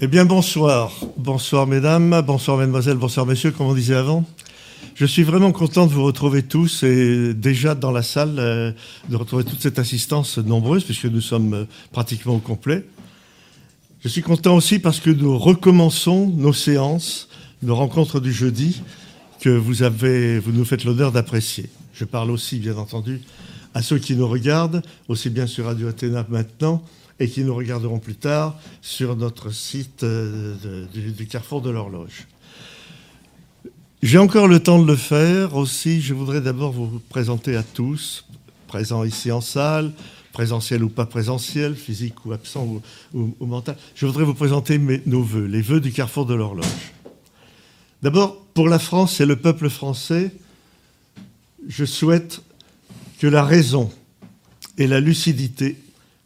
Eh bien, bonsoir. Bonsoir, mesdames, bonsoir, mesdemoiselles, bonsoir, messieurs, comme on disait avant. Je suis vraiment content de vous retrouver tous et déjà dans la salle, euh, de retrouver toute cette assistance nombreuse, puisque nous sommes euh, pratiquement au complet. Je suis content aussi parce que nous recommençons nos séances, nos rencontres du jeudi, que vous, avez, vous nous faites l'honneur d'apprécier. Je parle aussi, bien entendu, à ceux qui nous regardent, aussi bien sur Radio Athéna maintenant, et qui nous regarderont plus tard sur notre site euh, du, Carrefour de l'Horloge. J'ai encore le temps de le faire aussi. Je voudrais d'abord vous présenter à tous, présents ici en salle, présentiel ou pas présentiel, physique ou absent ou, mental. Je voudrais vous présenter nos voeux, les voeux du Carrefour de l'Horloge. D'abord, pour la France et le peuple français, je souhaite que la raison et la lucidité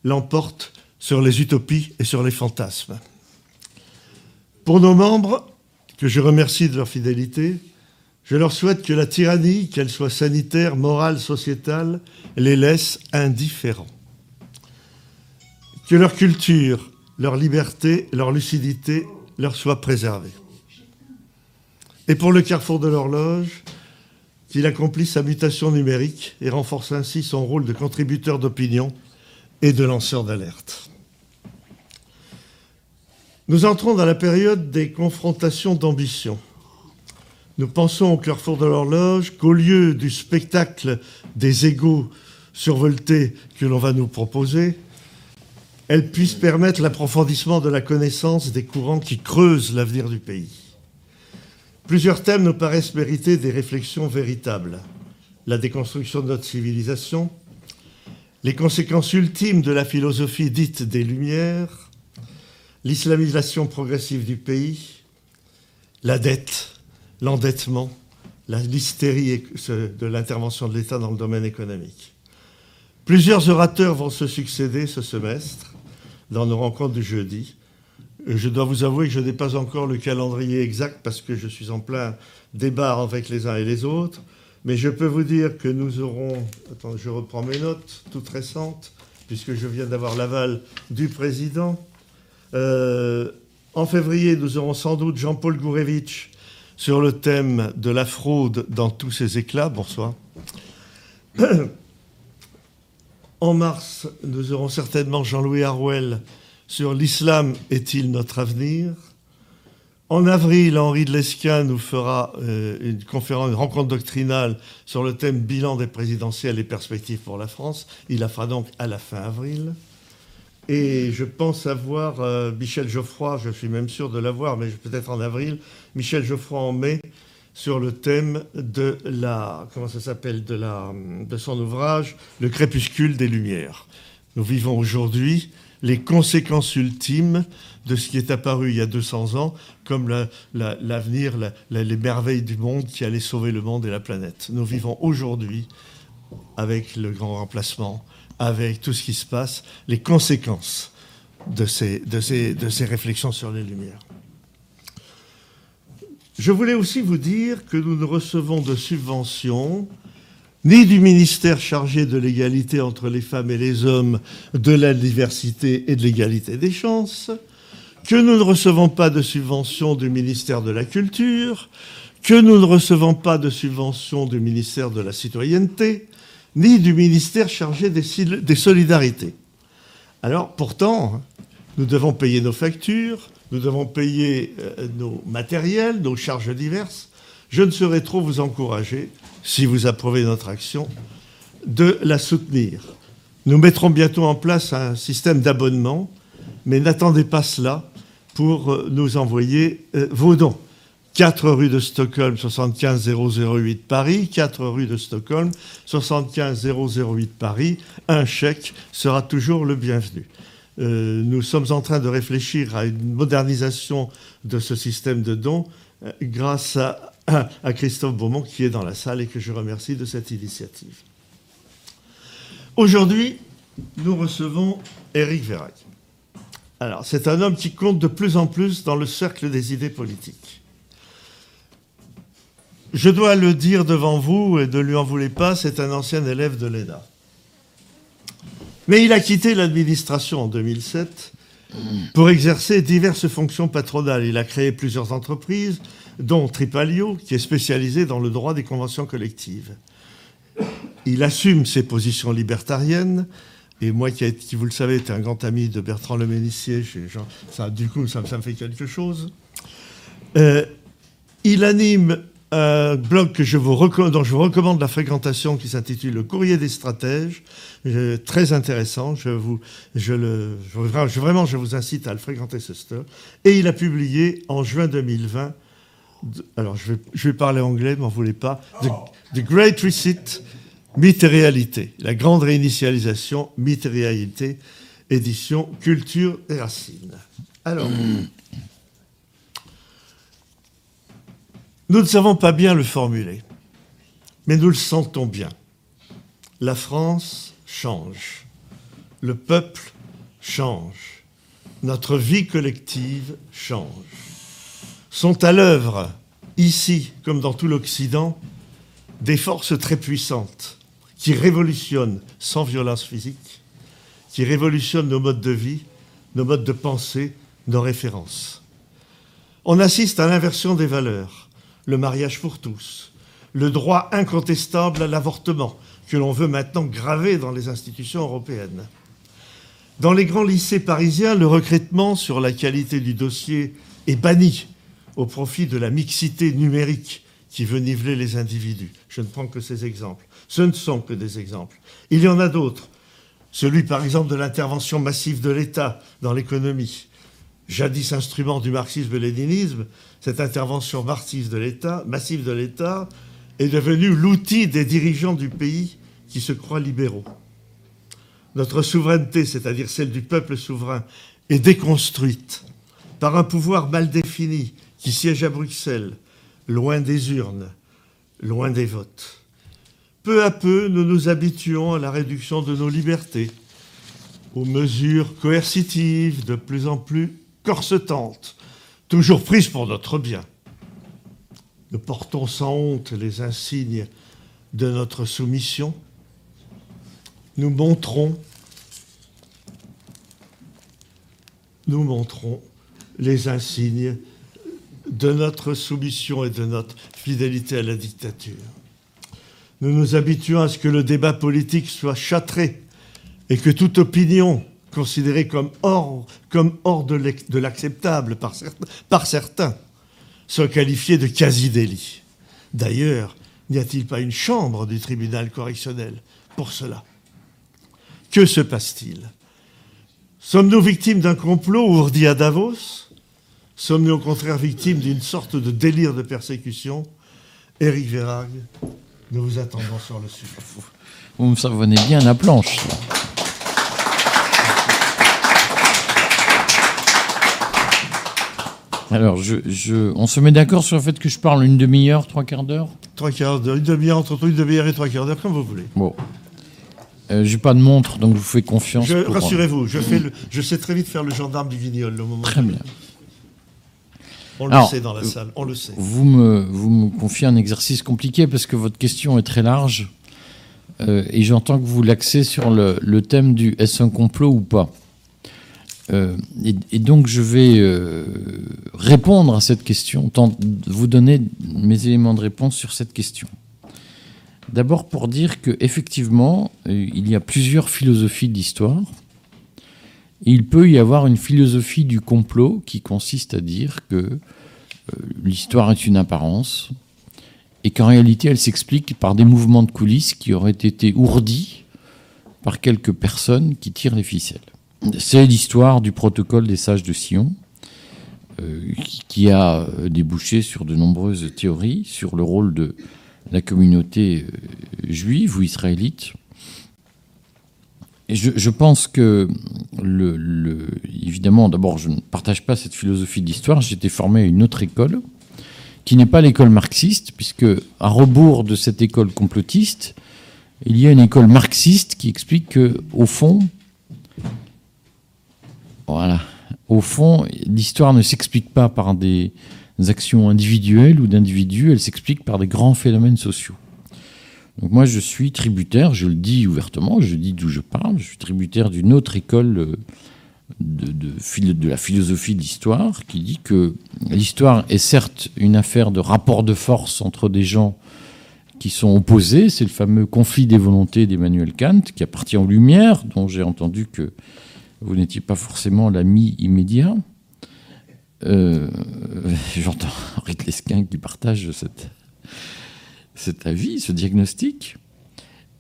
l'emportent sur les utopies et sur les fantasmes. Pour nos membres, que je remercie de leur fidélité, je leur souhaite que la tyrannie, qu'elle soit sanitaire, morale, sociétale, les laisse indifférents. Que leur culture, leur liberté, leur lucidité leur soient préservées. Et pour le carrefour de l'horloge, qu'il accomplisse sa mutation numérique et renforce ainsi son rôle de contributeur d'opinion et de lanceur d'alerte. Nous entrons dans la période des confrontations d'ambition. Nous pensons au carrefour de l'horloge qu'au lieu du spectacle des égaux survoltés que l'on va nous proposer, elle puisse permettre l'approfondissement de la connaissance des courants qui creusent l'avenir du pays. Plusieurs thèmes nous paraissent mériter des réflexions véritables. La déconstruction de notre civilisation, les conséquences ultimes de la philosophie dite des Lumières, l'islamisation progressive du pays, la dette, l'endettement, l'hystérie de l'intervention de l'État dans le domaine économique. Plusieurs orateurs vont se succéder ce semestre dans nos rencontres du jeudi. Je dois vous avouer que je n'ai pas encore le calendrier exact parce que je suis en plein débat avec les uns et les autres. Mais je peux vous dire que nous aurons, je reprends mes notes toutes récentes, puisque je viens d'avoir l'aval du président. Euh, en février, nous aurons sans doute Jean-Paul Gourevitch sur le thème de la fraude dans tous ses éclats. Bonsoir. En mars, nous aurons certainement Jean-Louis Harwell sur l'islam est-il notre avenir En avril, Henri de Lesquin nous fera euh, une conférence, une rencontre doctrinale sur le thème bilan des présidentielles et perspectives pour la France. Il la fera donc à la fin avril. Et je pense avoir euh, Michel Geoffroy, je suis même sûr de l'avoir, mais peut-être en avril, Michel Geoffroy en mai, sur le thème de la, comment ça s'appelle, de, son ouvrage, Le crépuscule des Lumières. Nous vivons aujourd'hui les conséquences ultimes de ce qui est apparu il y a 200 ans comme l'avenir, les merveilles du monde qui allaient sauver le monde et la planète. Nous vivons aujourd'hui avec le grand remplacement, avec tout ce qui se passe, les conséquences de ces, réflexions sur les Lumières. Je voulais aussi vous dire que nous ne recevons de subventions ni du ministère chargé de l'égalité entre les femmes et les hommes, de la diversité et de l'égalité des chances, que nous ne recevons pas de subventions du ministère de la Culture, que nous ne recevons pas de subventions du ministère de la Citoyenneté, ni du ministère chargé des, solidarités. Alors, pourtant, nous devons payer nos factures, nous devons payer euh, nos matériels, nos charges diverses. Je ne saurais trop vous encourager, si vous approuvez notre action, de la soutenir. Nous mettrons bientôt en place un système d'abonnement, mais n'attendez pas cela pour euh, nous envoyer euh, vos dons. 4 rue de Stockholm, 75 008 Paris, 4 rue de Stockholm, 75 008 Paris. Un chèque sera toujours le bienvenu. Euh, nous sommes en train de réfléchir à une modernisation de ce système de dons euh, grâce à, Christophe Beaumont qui est dans la salle et que je remercie de cette initiative. Aujourd'hui, nous recevons Éric Vérac. Alors, c'est un homme qui compte de plus en plus dans le cercle des idées politiques. Je dois le dire devant vous, et ne lui en voulez pas, c'est un ancien élève de l'ENA. Mais il a quitté l'administration en 2007 pour exercer diverses fonctions patronales. Il a créé plusieurs entreprises, dont Tripalio, qui est spécialisé dans le droit des conventions collectives. Il assume ses positions libertariennes, et moi, qui, vous le savez, était un grand ami de Bertrand Le Ménissier, du coup, ça, ça, me fait quelque chose. Euh, il anime un blog que je vous dont je vous recommande la fréquentation qui s'intitule Le Courrier des stratèges, très intéressant. Je vous, je le, je, vraiment, je vous incite à le fréquenter ce store. Et il a publié en juin 2020, alors je vais, je vais parler anglais, m'en voulez pas, The, Great Reset, Mythe et réalité, la grande réinitialisation, mythe et réalité, édition Culture et Racines. Alors. Nous ne savons pas bien le formuler, mais nous le sentons bien. La France change, le peuple change, notre vie collective change. Sont à l'œuvre, ici comme dans tout l'Occident, des forces très puissantes qui révolutionnent sans violence physique, qui révolutionnent nos modes de vie, nos modes de pensée, nos références. On assiste à l'inversion des valeurs le mariage pour tous, le droit incontestable à l'avortement, que l'on veut maintenant graver dans les institutions européennes. Dans les grands lycées parisiens, le recrutement sur la qualité du dossier est banni au profit de la mixité numérique qui veut niveler les individus. Je ne prends que ces exemples. Ce ne sont que des exemples. Il y en a d'autres. Celui, par exemple, de l'intervention massive de l'État dans l'économie, jadis instrument du marxisme-léninisme, cette intervention massive de l'État, est devenue l'outil des dirigeants du pays qui se croient libéraux. Notre souveraineté, c'est-à-dire celle du peuple souverain, est déconstruite par un pouvoir mal défini qui siège à Bruxelles, loin des urnes, loin des votes. Peu à peu, nous nous habituons à la réduction de nos libertés, aux mesures coercitives de plus en plus corsetantes, toujours prises pour notre bien. Nous portons sans honte les insignes de notre soumission. Nous montrons, les insignes de notre soumission et de notre fidélité à la dictature. Nous nous habituons à ce que le débat politique soit châtré et que toute opinion considéré comme hors, comme hors de l'acceptable par certains, soit qualifié de quasi-délit. D'ailleurs, n'y a-t-il pas une chambre du tribunal correctionnel pour cela? Que se passe-t-il? Sommes-nous victimes d'un complot ourdi à Davos? Sommes-nous au contraire victimes d'une sorte de délire de persécution? Éric Vérag, nous vous attendons sur le sujet. Vous me savonnez bien la planche. Alors, je, on se met d'accord sur le fait que je parle une demi-heure, trois quarts d'heure Trois quarts d'heure, une demi-heure, entre une demi-heure et trois quarts d'heure, comme vous voulez. Bon. Euh, J'ai pas de montre, donc je vous fais confiance. Rassurez-vous, je, fais je sais très vite faire le gendarme du vignol au moment. Très bien. On le sait dans la salle, on le sait. Vous me, vous me confiez un exercice compliqué parce que votre question est très large euh, et j'entends que vous l'axez sur le, le thème du est-ce un complot ou pas? Euh, et, donc je vais euh, répondre à cette question, vous donner mes éléments de réponse sur cette question. D'abord pour dire qu'effectivement, euh, il y a plusieurs philosophies d'histoire. Il peut y avoir une philosophie du complot qui consiste à dire que l'histoire est une apparence et qu'en réalité elle s'explique par des mouvements de coulisses qui auraient été ourdis par quelques personnes qui tirent les ficelles. C'est l'histoire du protocole des sages de Sion, euh, qui a débouché sur de nombreuses théories sur le rôle de la communauté euh, juive ou israélite. Je, pense que, évidemment, d'abord, je ne partage pas cette philosophie d'histoire. J'ai formé à une autre école, qui n'est pas l'école marxiste, puisque à rebours de cette école complotiste, il y a une école marxiste qui explique que, au fond, voilà. Au fond, l'histoire ne s'explique pas par des actions individuelles ou d'individus, elle s'explique par des grands phénomènes sociaux. Donc moi, je suis tributaire, je le dis ouvertement, je dis d'où je parle, je suis tributaire d'une autre école euh, de, la philosophie de l'histoire, qui dit que l'histoire est certes une affaire de rapport de force entre des gens qui sont opposés. C'est le fameux conflit des volontés d'Emmanuel Kant, qui appartient aux Lumières, dont j'ai entendu que vous n'étiez pas forcément l'ami immédiat. Euh, j'entends Henri Lesquin qui partage cet avis, ce diagnostic.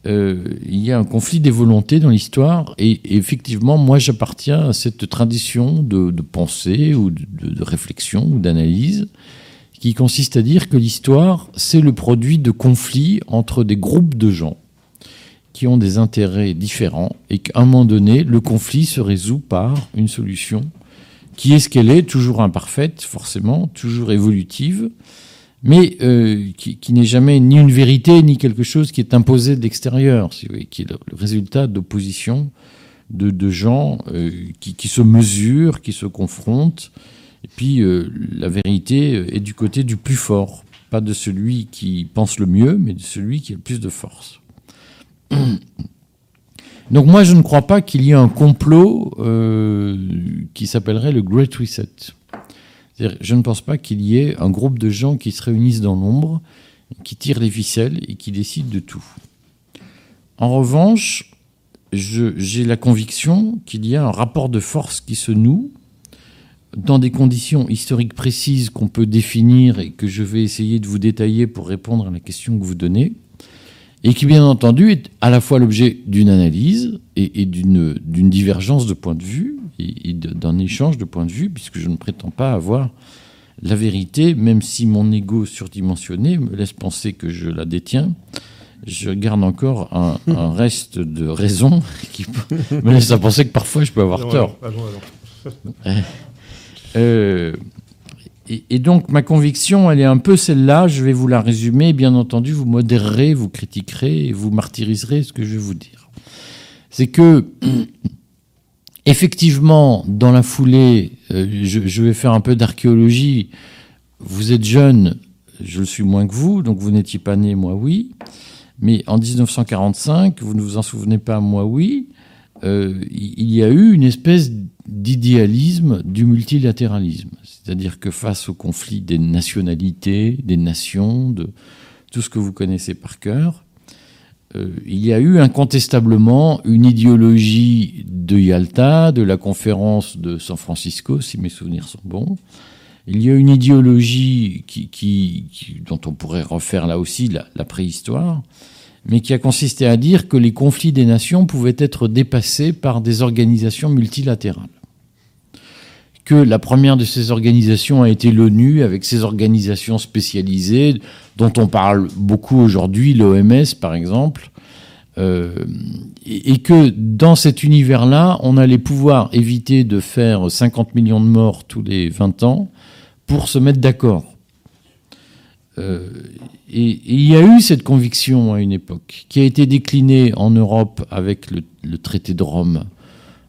Euh, il y a un conflit des volontés dans l'histoire, et, effectivement, moi j'appartiens à cette tradition de, pensée ou de, réflexion ou d'analyse qui consiste à dire que l'histoire, c'est le produit de conflits entre des groupes de gens qui ont des intérêts différents, et qu'à un moment donné, le conflit se résout par une solution qui est ce qu'elle est, toujours imparfaite, forcément, toujours évolutive, mais euh, qui, n'est jamais ni une vérité, ni quelque chose qui est imposé de l'extérieur, qui est le, résultat d'opposition de, gens euh, qui, se mesurent, qui se confrontent. Et puis euh, la vérité est du côté du plus fort, pas de celui qui pense le mieux, mais de celui qui a le plus de force. Donc moi, je ne crois pas qu'il y ait un complot qui s'appellerait le Great Reset. Je ne pense pas qu'il y ait un groupe de gens qui se réunissent dans l'ombre, qui tirent les ficelles et qui décident de tout. En revanche, j'ai la conviction qu'il y a un rapport de force qui se noue dans des conditions historiques précises qu'on peut définir et que je vais essayer de vous détailler pour répondre à la question que vous donnez, et qui bien entendu est à la fois l'objet d'une analyse et, d'une divergence de point de vue et, d'un échange de point de vue, puisque je ne prétends pas avoir la vérité, même si mon ego surdimensionné me laisse penser que je la détiens. Je garde encore un, reste de raison qui me laisse à penser que parfois je peux avoir tort. Euh, et, donc ma conviction, elle est un peu celle-là, je vais vous la résumer, bien entendu, vous modérerez, vous critiquerez vous martyriserez ce que je vais vous dire. C'est que, effectivement, dans la foulée, euh, je, vais faire un peu d'archéologie, vous êtes jeune, je le suis moins que vous, donc vous n'étiez pas né, moi oui, mais en 1945, vous ne vous en souvenez pas, moi oui, euh, il y a eu une espèce d'idéalisme du multilatéralisme. C'est-à-dire que face au conflit des nationalités, des nations, de tout ce que vous connaissez par cœur, euh, il y a eu incontestablement une idéologie de Yalta, de la conférence de San Francisco, si mes souvenirs sont bons. Il y a une idéologie qui, dont on pourrait refaire là aussi la préhistoire, mais qui a consisté à dire que les conflits des nations pouvaient être dépassés par des organisations multilatérales que la première de ces organisations a été l'ONU, avec ses organisations spécialisées, dont on parle beaucoup aujourd'hui, l'OMS par exemple, euh, et, que dans cet univers-là, on allait pouvoir éviter de faire 50 millions de morts tous les 20 ans pour se mettre d'accord. Euh, et, il y a eu cette conviction à une époque, qui a été déclinée en Europe avec le, traité de Rome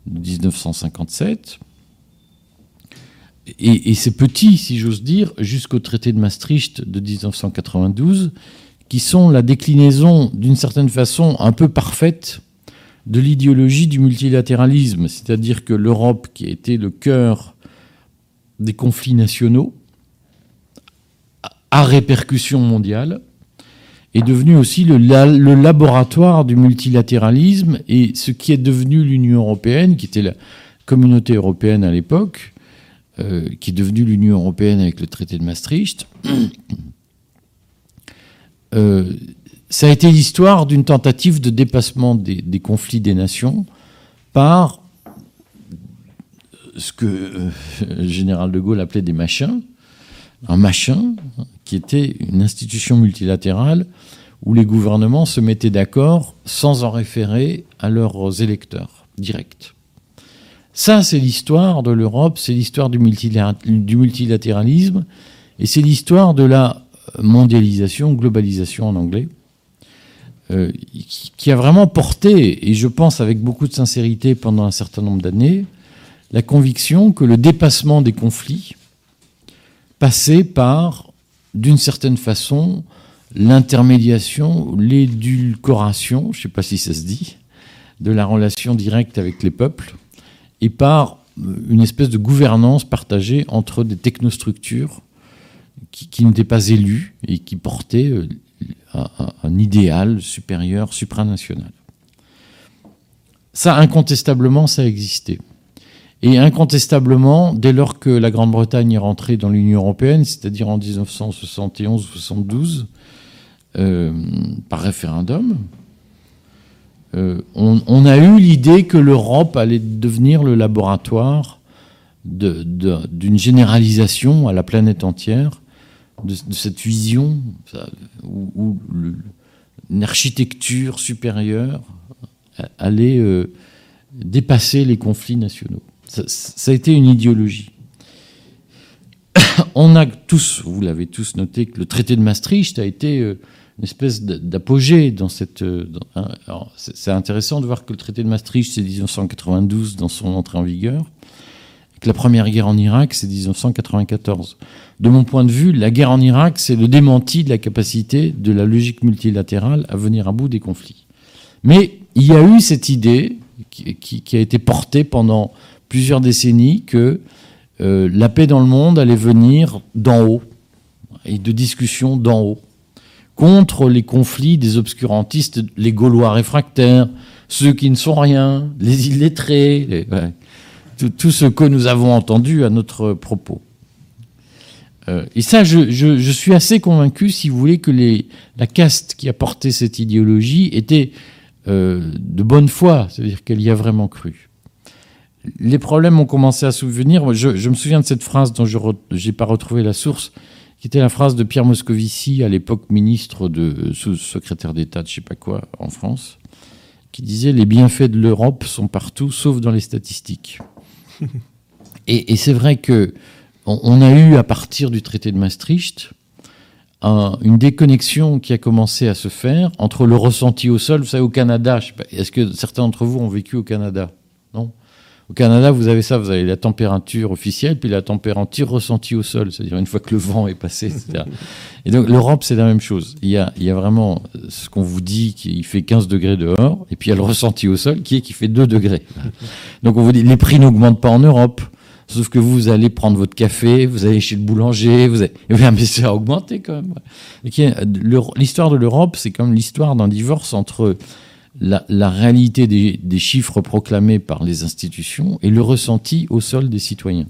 de 1957 et, c'est petit, si j'ose dire, jusqu'au traité de Maastricht de 1992, qui sont la déclinaison, d'une certaine façon, un peu parfaite de l'idéologie du multilatéralisme, c'est-à-dire que l'Europe, qui a été le cœur des conflits nationaux, à répercussion mondiale, est devenue aussi le, le, laboratoire du multilatéralisme et ce qui est devenu l'Union européenne, qui était la communauté européenne à l'époque, euh, qui est devenue l'Union européenne avec le traité de Maastricht, euh, ça a été l'histoire d'une tentative de dépassement des, conflits des nations par ce que euh, le général de Gaulle appelait des machins, un machin qui était une institution multilatérale où les gouvernements se mettaient d'accord sans en référer à leurs électeurs directs. Ça, c'est l'histoire de l'Europe, c'est l'histoire du, multilatéralisme, et c'est l'histoire de la mondialisation, globalisation en anglais, euh, qui a vraiment porté, et je pense avec beaucoup de sincérité pendant un certain nombre d'années, la conviction que le dépassement des conflits passait par, d'une certaine façon, l'intermédiation, l'édulcoration, je ne sais pas si ça se dit, de la relation directe avec les peuples, et par une espèce de gouvernance partagée entre des technostructures qui, n'étaient pas élues et qui portaient euh, un, idéal supérieur, supranational. Ça, incontestablement, ça a existé. Et incontestablement, dès lors que la Grande-Bretagne est rentrée dans l'Union européenne, c'est-à-dire en 1971-72, euh, par référendum, euh, on, a eu l'idée que l'Europe allait devenir le laboratoire d'une généralisation à la planète entière de, cette vision où, une architecture supérieure allait euh, dépasser les conflits nationaux. Ça, a été une idéologie. On a tous, vous l'avez tous noté, que le traité de Maastricht a été euh, une espèce d'apogée dans cette. Euh, hein, c'est intéressant de voir que le traité de Maastricht, c'est 1992 dans son entrée en vigueur, que la première guerre en Irak, c'est 1994. De mon point de vue, la guerre en Irak, c'est le démenti de la capacité de la logique multilatérale à venir à bout des conflits. Mais il y a eu cette idée qui, a été portée pendant plusieurs décennies que euh, la paix dans le monde allait venir d'en haut, et de discussions d'en haut contre les conflits des obscurantistes, les Gaulois réfractaires, ceux qui ne sont rien, les illettrés, tout, ce que nous avons entendu à notre propos. Euh, et ça, je, suis assez convaincu, si vous voulez, que la caste qui a porté cette idéologie était euh, de bonne foi, c'est-à-dire qu'elle y a vraiment cru. Les problèmes ont commencé à souvenir. Je, je me souviens de cette phrase dont je n'ai pas retrouvé la source, qui était la phrase de Pierre Moscovici, à l'époque ministre de sous-secrétaire d'État de je sais pas quoi en France, qui disait les bienfaits de l'Europe sont partout, sauf dans les statistiques. et, c'est vrai que on, a eu à partir du traité de Maastricht une déconnexion qui a commencé à se faire entre le ressenti au sol. Vous savez, au Canada, est-ce que certains d'entre vous ont vécu au Canada? Au Canada, vous avez ça, vous avez la température officielle, puis la température ressentie au sol, c'est-à-dire une fois que le vent est passé, etc. Et donc l'Europe, c'est la même chose. Il y a, y a vraiment ce qu'on vous dit qu'il fait 15 degrés dehors, et puis il y a le ressenti au sol qui est qui fait 2 degrés. Donc on vous dit, les prix n'augmentent pas en Europe. Sauf que vous, allez prendre votre café, vous allez chez le boulanger, vous allez... mais ça a augmenté quand même. L'histoire de l'Europe, c'est comme l'histoire d'un divorce entre la, réalité des, chiffres proclamés par les institutions et le ressenti au sol des citoyens.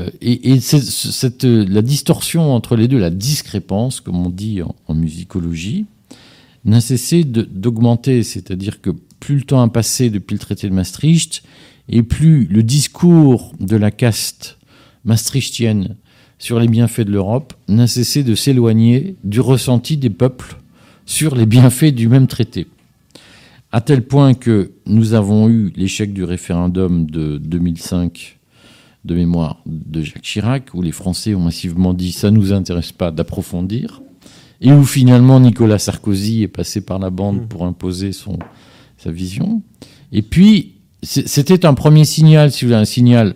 Euh, et, cette, la distorsion entre les deux, la discrépance, comme on dit en, musicologie, n'a cessé d'augmenter. C'est-à-dire que plus le temps a passé depuis le traité de Maastricht, et plus le discours de la caste maastrichtienne sur les bienfaits de l'Europe n'a cessé de s'éloigner du ressenti des peuples sur les bienfaits du même traité à tel point que nous avons eu l'échec du référendum de 2005 de mémoire de Jacques Chirac, où les Français ont massivement dit ça ne nous intéresse pas d'approfondir, et où finalement Nicolas Sarkozy est passé par la bande pour imposer son, sa vision. Et puis, c'était un premier signal, si vous voulez, un signal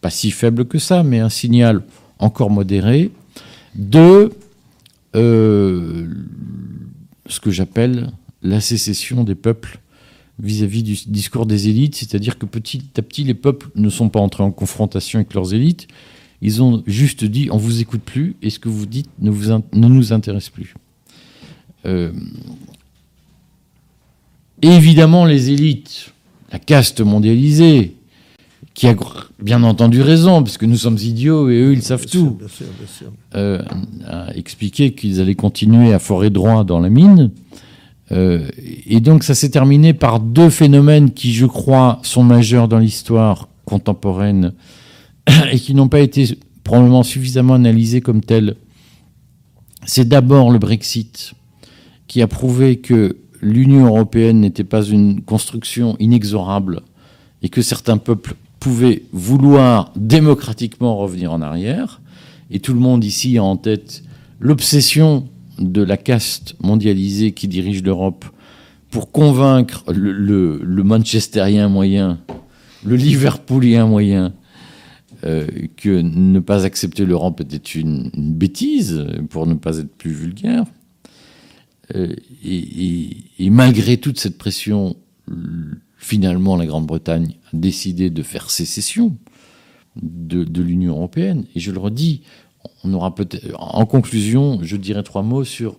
pas si faible que ça, mais un signal encore modéré de euh, ce que j'appelle la sécession des peuples vis-à-vis du discours des élites, c'est-à-dire que petit à petit, les peuples ne sont pas entrés en confrontation avec leurs élites, ils ont juste dit on vous écoute plus et ce que vous dites ne, vous ne nous intéresse plus. Euh, évidemment, les élites, la caste mondialisée, qui a bien entendu raison, parce que nous sommes idiots et eux, ils savent tout, euh, a expliqué qu'ils allaient continuer à forer droit dans la mine. Euh, et donc ça s'est terminé par deux phénomènes qui, je crois, sont majeurs dans l'histoire contemporaine et qui n'ont pas été probablement suffisamment analysés comme tels. C'est d'abord le Brexit qui a prouvé que l'Union européenne n'était pas une construction inexorable et que certains peuples pouvaient vouloir démocratiquement revenir en arrière. Et tout le monde ici a en tête l'obsession de la caste mondialisée qui dirige l'Europe pour convaincre le, le, manchesterien moyen, le liverpoolien moyen, euh, que ne pas accepter l'Europe était une, bêtise, pour ne pas être plus vulgaire. Euh, et, malgré toute cette pression, finalement la Grande-Bretagne a décidé de faire sécession de l'Union européenne. Et je le redis, on aura peut-être, en conclusion, je dirais trois mots sur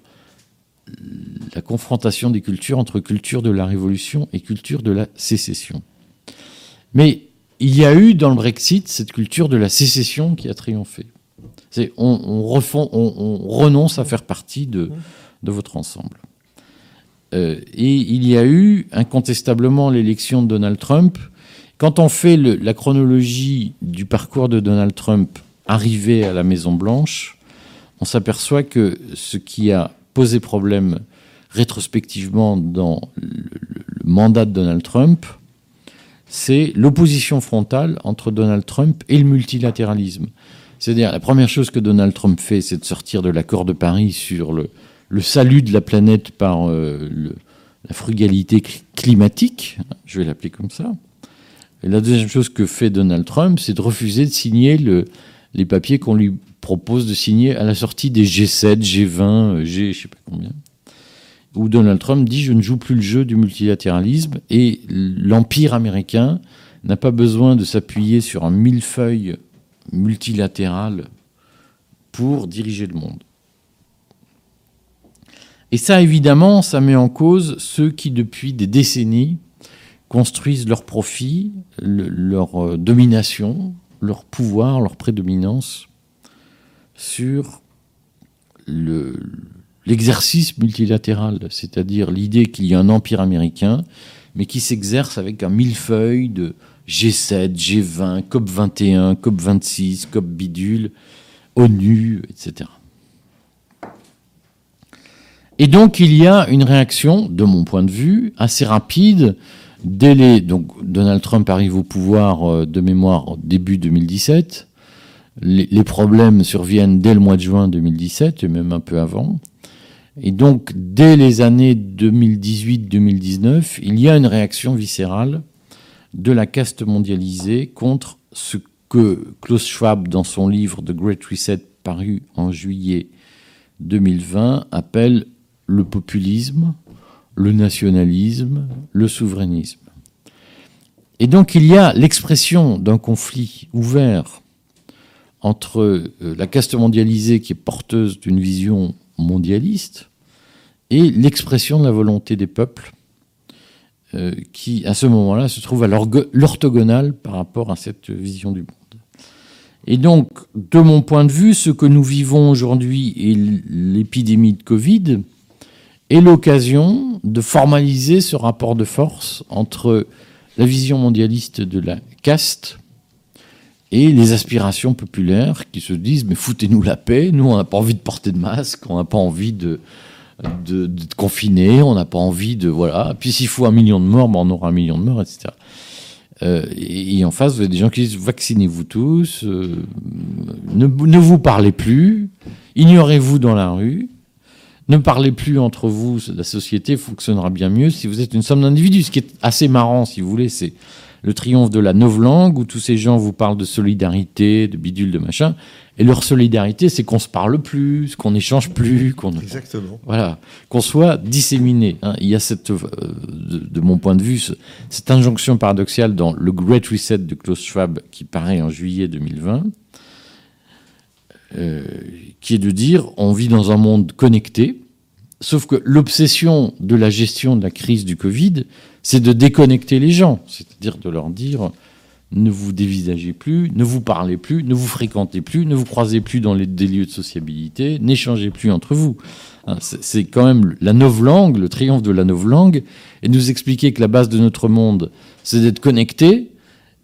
la confrontation des cultures entre culture de la révolution et culture de la sécession. Mais il y a eu dans le Brexit cette culture de la sécession qui a triomphé. On, on, on, renonce à faire partie de, de votre ensemble. Euh, et il y a eu incontestablement l'élection de Donald Trump. Quand on fait la chronologie du parcours de Donald Trump arrivé à la Maison Blanche, on s'aperçoit que ce qui a posé problème rétrospectivement dans le, mandat de Donald Trump, c'est l'opposition frontale entre Donald Trump et le multilatéralisme. C'est-à-dire, la première chose que Donald Trump fait, c'est de sortir de l'accord de Paris sur le, salut de la planète par euh, la frugalité climatique, je vais l'appeler comme ça. La deuxième chose que fait Donald Trump, c'est de refuser de signer le, les papiers qu'on lui propose de signer à la sortie des G7, G20, G, je sais pas combien où Donald Trump dit je ne joue plus le jeu du multilatéralisme et l'empire américain n'a pas besoin de s'appuyer sur un millefeuille multilatéral pour diriger le monde. Et ça, évidemment, ça met en cause ceux qui, depuis des décennies, construisent leur profit, le, leur euh, domination, leur pouvoir, leur prédominance sur le, l'exercice multilatéral, c'est-à-dire l'idée qu'il y a un empire américain, mais qui s'exerce avec un millefeuille de G7, G20, COP21, COP26, COP bidule, ONU, etc. Et donc il y a une réaction, de mon point de vue, assez rapide. Dès les, donc Donald Trump arrive au pouvoir euh, de mémoire début 2017. Les, les problèmes surviennent dès le mois de juin 2017 et même un peu avant. Et donc, dès les années 2018-2019, il y a une réaction viscérale de la caste mondialisée contre ce que Klaus Schwab, dans son livre The Great Reset, paru en juillet 2020, appelle le populisme, le nationalisme, le souverainisme. Et donc il y a l'expression d'un conflit ouvert entre euh, la caste mondialisée qui est porteuse d'une vision mondialiste et l'expression de la volonté des peuples euh, qui, à ce moment-là, se trouve à l'orthogonale par rapport à cette vision du monde. Et donc, de mon point de vue, ce que nous vivons aujourd'hui et l'épidémie de Covid est l'occasion de formaliser ce rapport de force entre la vision mondialiste de la caste et les aspirations populaires qui se disent mais foutez-nous la paix, nous on n'a pas envie de porter de masque, on n'a pas envie de, de, confiner, on n'a pas envie de voilà. Puis s'il faut un million de morts, ben on aura un million de morts, etc. Euh, et, et, en face, vous avez des gens qui disent vaccinez-vous tous, euh, ne, ne, vous parlez plus, ignorez-vous dans la rue, ne parlez plus entre vous, la société fonctionnera bien mieux si vous êtes une somme d'individus. Ce qui est assez marrant, si vous voulez, c'est le triomphe de la novlangue, où tous ces gens vous parlent de solidarité, de bidule, de machin. Et leur solidarité, c'est qu'on se parle plus, qu'on n'échange plus, qu'on Exactement. voilà, qu'on soit disséminé. Hein. Il y a cette, euh, de, de, mon point de vue, ce, cette injonction paradoxale dans le Great Reset de Klaus Schwab qui paraît en juillet 2020, euh, qui est de dire on vit dans un monde connecté. Sauf que l'obsession de la gestion de la crise du Covid, c'est de déconnecter les gens, c'est-à-dire de leur dire ne vous dévisagez plus, ne vous parlez plus, ne vous fréquentez plus, ne vous croisez plus dans les, des lieux de sociabilité, n'échangez plus entre vous. Hein, c'est quand même la novlangue, le triomphe de la novlangue, et nous expliquer que la base de notre monde, c'est d'être connecté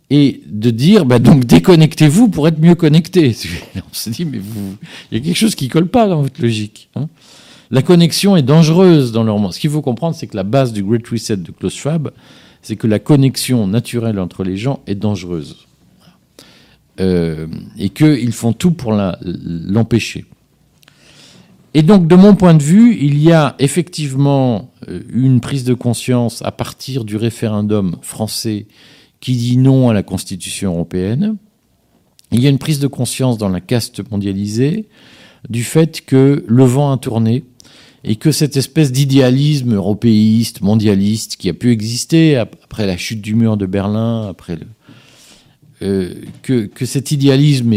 et de dire, bah donc déconnectez-vous pour être mieux connecté. On se dit, mais vous, il y a quelque chose qui colle pas dans votre logique. Hein. La connexion est dangereuse dans leur monde. Ce qu'il faut comprendre, c'est que la base du Great Reset de Klaus Schwab, c'est que la connexion naturelle entre les gens est dangereuse. Euh, et qu'ils font tout pour l'empêcher. Et donc, de mon point de vue, il y a effectivement euh, une prise de conscience à partir du référendum français qui dit non à la Constitution européenne. Il y a une prise de conscience dans la caste mondialisée du fait que le vent a tourné et que cette espèce d'idéalisme européiste, mondialiste, qui a pu exister après la chute du mur de Berlin, après euh, que, cet idéalisme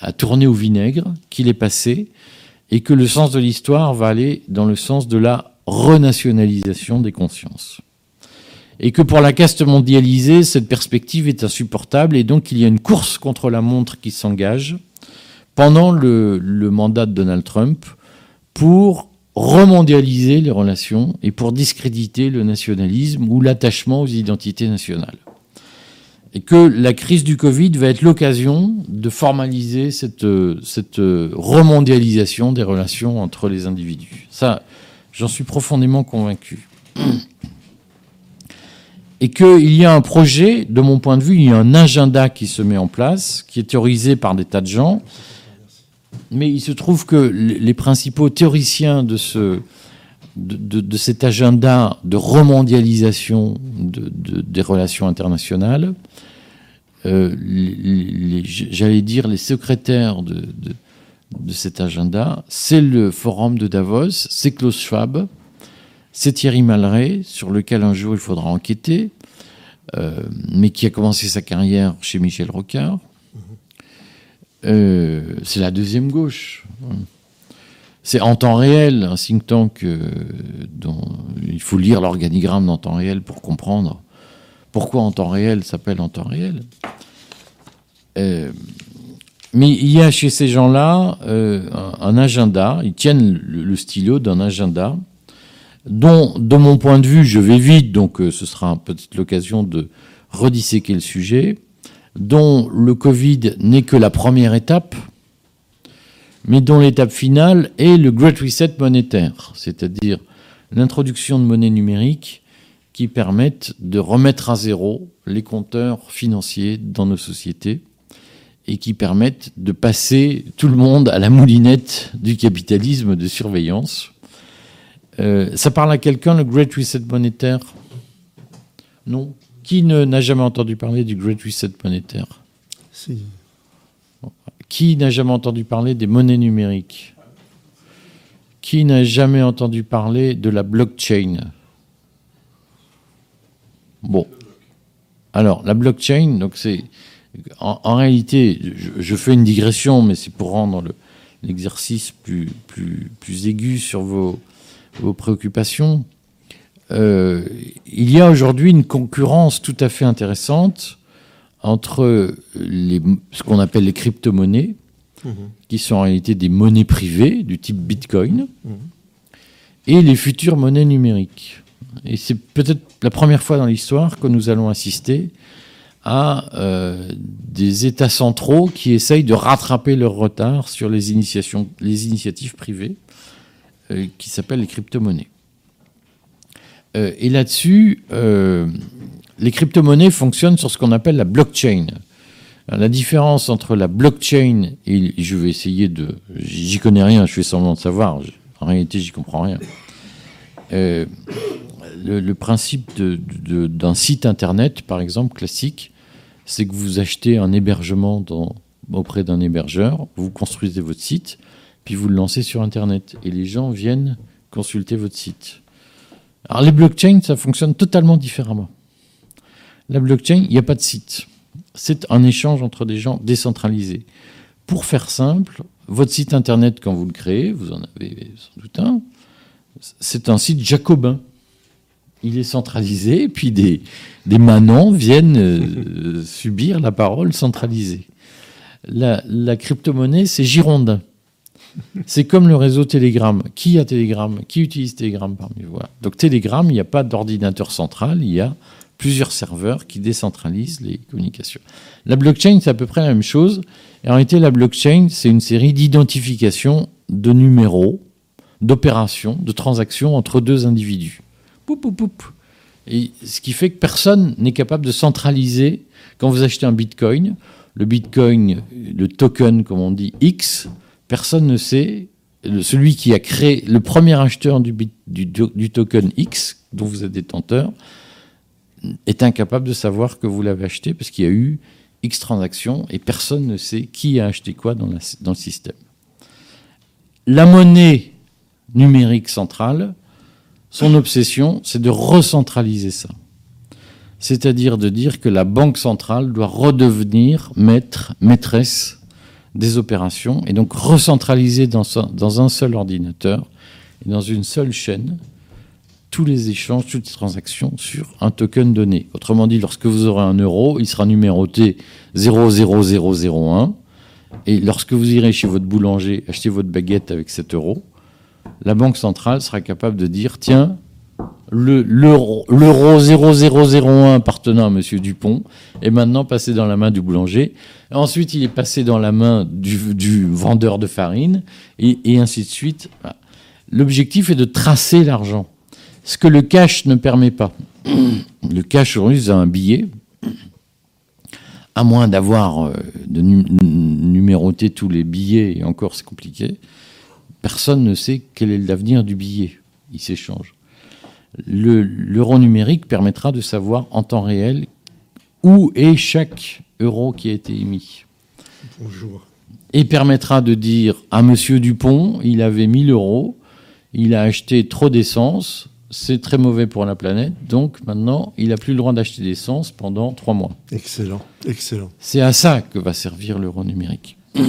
a tourné au vinaigre, qu'il est passé, et que le sens de l'histoire va aller dans le sens de la renationalisation des consciences. Et que pour la caste mondialisée, cette perspective est insupportable, et donc il y a une course contre la montre qui s'engage pendant le, mandat de Donald Trump pour remondialiser les relations et pour discréditer le nationalisme ou l'attachement aux identités nationales et que la crise du Covid va être l'occasion de formaliser cette, cette remondialisation des relations entre les individus. Ça, j'en suis profondément convaincu. Et qu'il y a un projet, de mon point de vue, il y a un agenda qui se met en place, qui est théorisé par des tas de gens, mais il se trouve que les principaux théoriciens de ce, de, de, cet agenda de remondialisation de, des relations internationales, euh, j'allais dire les secrétaires de, cet agenda, c'est le forum de Davos, c'est Klaus Schwab, c'est Thierry Malray, sur lequel un jour il faudra enquêter, euh, mais qui a commencé sa carrière chez Michel Rocard. Euh, c'est la deuxième gauche. C'est en temps réel, un think tank dont il faut lire l'organigramme en temps réel pour comprendre pourquoi en temps réel s'appelle en temps réel. Euh, mais il y a chez ces gens-là euh, un, agenda, ils tiennent le, stylo d'un agenda dont, de mon point de vue, je vais vite, donc euh, ce sera peut-être l'occasion de redisséquer le sujet, dont le Covid n'est que la première étape, mais dont l'étape finale est le Great Reset monétaire, c'est-à-dire l'introduction de monnaie numérique qui permettent de remettre à zéro les compteurs financiers dans nos sociétés et qui permettent de passer tout le monde à la moulinette du capitalisme de surveillance. Euh, ça parle à quelqu'un, le Great Reset monétaire Non Qui n'a jamais entendu parler du Great Reset monétaire Si. Qui n'a jamais entendu parler des monnaies numériques? Qui n'a jamais entendu parler de la blockchain? Bon. Alors, la blockchain, donc c'est. En, réalité, je, fais une digression, mais c'est pour rendre l'exercice plus, plus, plus aigu sur vos, vos préoccupations. Euh, il y a aujourd'hui une concurrence tout à fait intéressante entre les, ce qu'on appelle les crypto-monnaies, mmh. qui sont en réalité des monnaies privées du type Bitcoin, mmh. et les futures monnaies numériques. Et c'est peut-être la première fois dans l'histoire que nous allons assister à euh, des États centraux qui essayent de rattraper leur retard sur les, initiations, les initiatives privées euh, qui s'appellent les crypto-monnaies. Euh, et là-dessus, les crypto-monnaies fonctionnent sur ce qu'on appelle la blockchain. la différence entre la blockchain et je vais essayer de, j'y connais rien, je fais semblant de savoir. En réalité, j'y comprends rien le, principe d'un site internet, par exemple, classique, c'est que vous achetez un hébergement auprès d'un hébergeur, vous construisez votre site, puis vous le lancez sur internet et les gens viennent consulter votre site. Alors les blockchains, ça fonctionne totalement différemment. La blockchain, il n'y a pas de site. C'est un échange entre des gens décentralisés. Pour faire simple, votre site internet, quand vous le créez, vous en avez sans doute un, c'est un site jacobin il est centralisé, puis des, des manants viennent euh, subir la parole centralisée. La, la crypto-monnaie, c'est Girondin. C'est comme le réseau Telegram. Qui a Telegram? Qui utilise Telegram parmi vous? Donc Telegram, il n'y a pas d'ordinateur central, il y a plusieurs serveurs qui décentralisent les communications. La blockchain, c'est à peu près la même chose. Et en réalité, la blockchain, c'est une série d'identifications de numéros, d'opérations, de transactions entre deux individus. Et ce qui fait que personne n'est capable de centraliser. Quand vous achetez un bitcoin, le bitcoin, le token, comme on dit, X, personne ne sait. Celui qui a créé, le premier acheteur du, token X, dont vous êtes détenteur, est incapable de savoir que vous l'avez acheté parce qu'il y a eu X transactions et personne ne sait qui a acheté quoi dans, dans le système. La monnaie numérique central, son obsession, c'est de recentraliser ça. C'est-à-dire de dire que la Banque centrale doit redevenir maître, maîtresse des opérations et donc recentraliser dans, un seul ordinateur et dans une seule chaîne tous les échanges, toutes les transactions sur un token donné. Autrement dit, lorsque vous aurez un euro, il sera numéroté 00001. Et lorsque vous irez chez votre boulanger acheter votre baguette avec cet euro, la Banque centrale sera capable de dire tiens, l'euro 0001 appartenant à M. Dupont est maintenant passé dans la main du boulanger. Ensuite, il est passé dans la main du, vendeur de farine, et, et ainsi de suite. L'objectif est de tracer l'argent ce que le cash ne permet pas. Le cash russe a un billet, à moins d'avoir euh, de numéroter tous les billets, et encore c'est compliqué, personne ne sait quel est l'avenir du billet. Il s'échange. L'euro numérique permettra de savoir en temps réel où est chaque euro qui a été émis. Bonjour. Et permettra de dire à Monsieur Dupont, il avait 1000 euros, il a acheté trop d'essence, c'est très mauvais pour la planète. Donc maintenant, il n'a plus le droit d'acheter d'essence pendant trois mois. Excellent, excellent. C'est à ça que va servir l'euro numérique.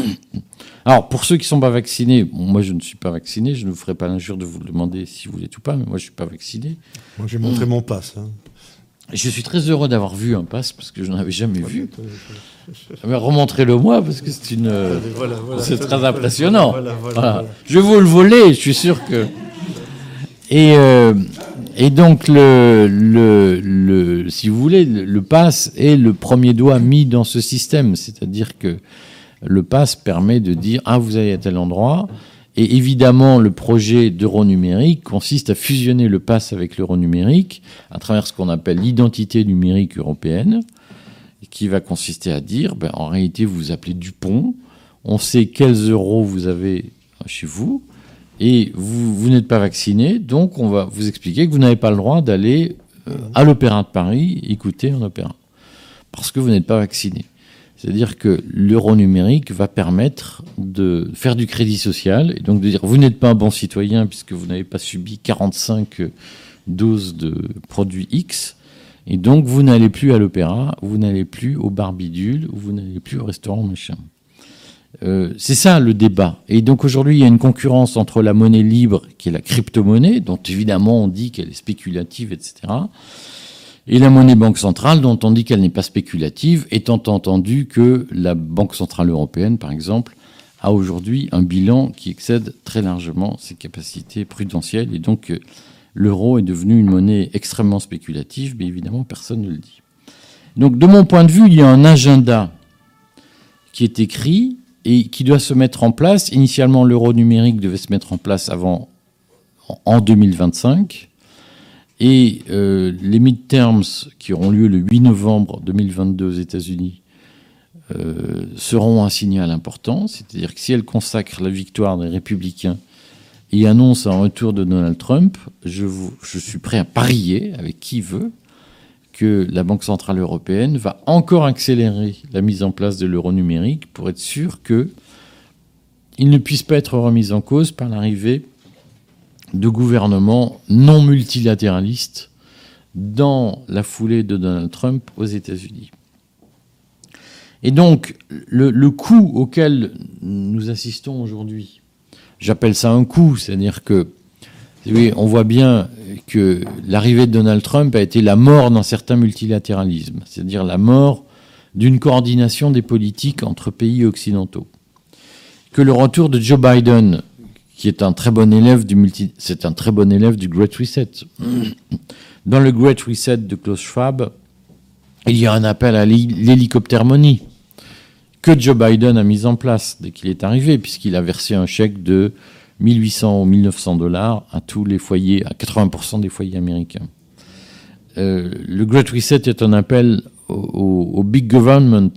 Alors, pour ceux qui ne sont pas vaccinés, moi je ne suis pas vacciné, je ne vous ferai pas l'injure de vous demander si vous l'êtes ou pas, mais moi je ne suis pas vacciné. Moi j'ai montré mon passe. Hein. Je suis très heureux d'avoir vu un passe parce que je n'en avais jamais vu. Remontrez-le moi parce que c'est une, c'est très impressionnant. Je vais vous le voler, je suis sûr que. Et, euh, et donc, le, le, si vous voulez, le pass est le premier doigt mis dans ce système. C'est-à-dire que le pass permet de dire Ah, vous allez à tel endroit. Et évidemment, le projet d'euro numérique consiste à fusionner le pass avec l'euro numérique à travers ce qu'on appelle l'identité numérique européenne, qui va consister à dire ben, en réalité, vous vous appelez Dupont, on sait quels euros vous avez chez vous, et vous, n'êtes pas vacciné, donc on va vous expliquer que vous n'avez pas le droit d'aller euh, à l'Opéra de Paris écouter un opéra, parce que vous n'êtes pas vacciné. C'est-à-dire que l'euro numérique va permettre de faire du crédit social, et donc de dire vous n'êtes pas un bon citoyen puisque vous n'avez pas subi 45 doses de produits X, et donc vous n'allez plus à l'opéra, vous n'allez plus au bar bidule, ou vous n'allez plus au restaurant machin. Euh, c'est ça le débat. Et donc aujourd'hui, il y a une concurrence entre la monnaie libre, qui est la crypto-monnaie, dont évidemment on dit qu'elle est spéculative, etc., et la monnaie banque centrale, dont on dit qu'elle n'est pas spéculative, étant entendu que la Banque centrale européenne, par exemple, a aujourd'hui un bilan qui excède très largement ses capacités prudentielles, et donc l'euro est devenu une monnaie extrêmement spéculative, mais évidemment personne ne le dit. Donc de mon point de vue, il y a un agenda qui est écrit et qui doit se mettre en place. Initialement, l'euro numérique devait se mettre en place avant, en 2025. Et euh, les midterms qui auront lieu le 8 novembre 2022 aux États-Unis euh, seront un signal important. C'est-à-dire que si elles consacrent la victoire des républicains et annoncent un retour de Donald Trump, je, je suis prêt à parier avec qui veut que la Banque Centrale Européenne va encore accélérer la mise en place de l'euro numérique pour être sûr qu'il ne puisse pas être remis en cause par l'arrivée de gouvernements non multilatéralistes dans la foulée de Donald Trump aux États-Unis. Et donc, le, le coût auquel nous assistons aujourd'hui, j'appelle ça un coût, c'est-à-dire que oui, on voit bien que l'arrivée de Donald Trump a été la mort d'un certain multilatéralisme, c'est-à-dire la mort d'une coordination des politiques entre pays occidentaux. Que le retour de Joe Biden, qui est un très bon élève du c'est un très bon élève du Great Reset. Dans le Great Reset de Klaus Schwab, il y a un appel à l'hélicoptèrmonie que Joe Biden a mis en place dès qu'il est arrivé, puisqu'il a versé un chèque de 1800 ou 1900 dollars à tous les foyers, à 80% des foyers américains. Euh, le Great Reset est un appel au, big government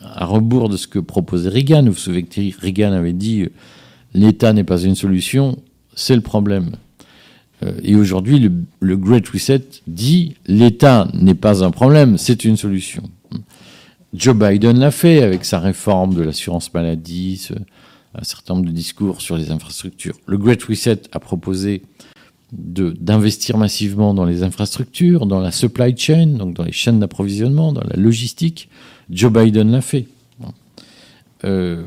à rebours de ce que proposait Reagan. Vous vous souvenez que Reagan avait dit l'État n'est pas une solution, c'est le problème. Euh, et aujourd'hui, le, Great Reset dit l'État n'est pas un problème, c'est une solution. Joe Biden l'a fait avec sa réforme de l'assurance maladie, un certain nombre de discours sur les infrastructures. Le Great Reset a proposé d'investir massivement dans les infrastructures, dans la supply chain, donc dans les chaînes d'approvisionnement, dans la logistique. Joe Biden l'a fait. Euh,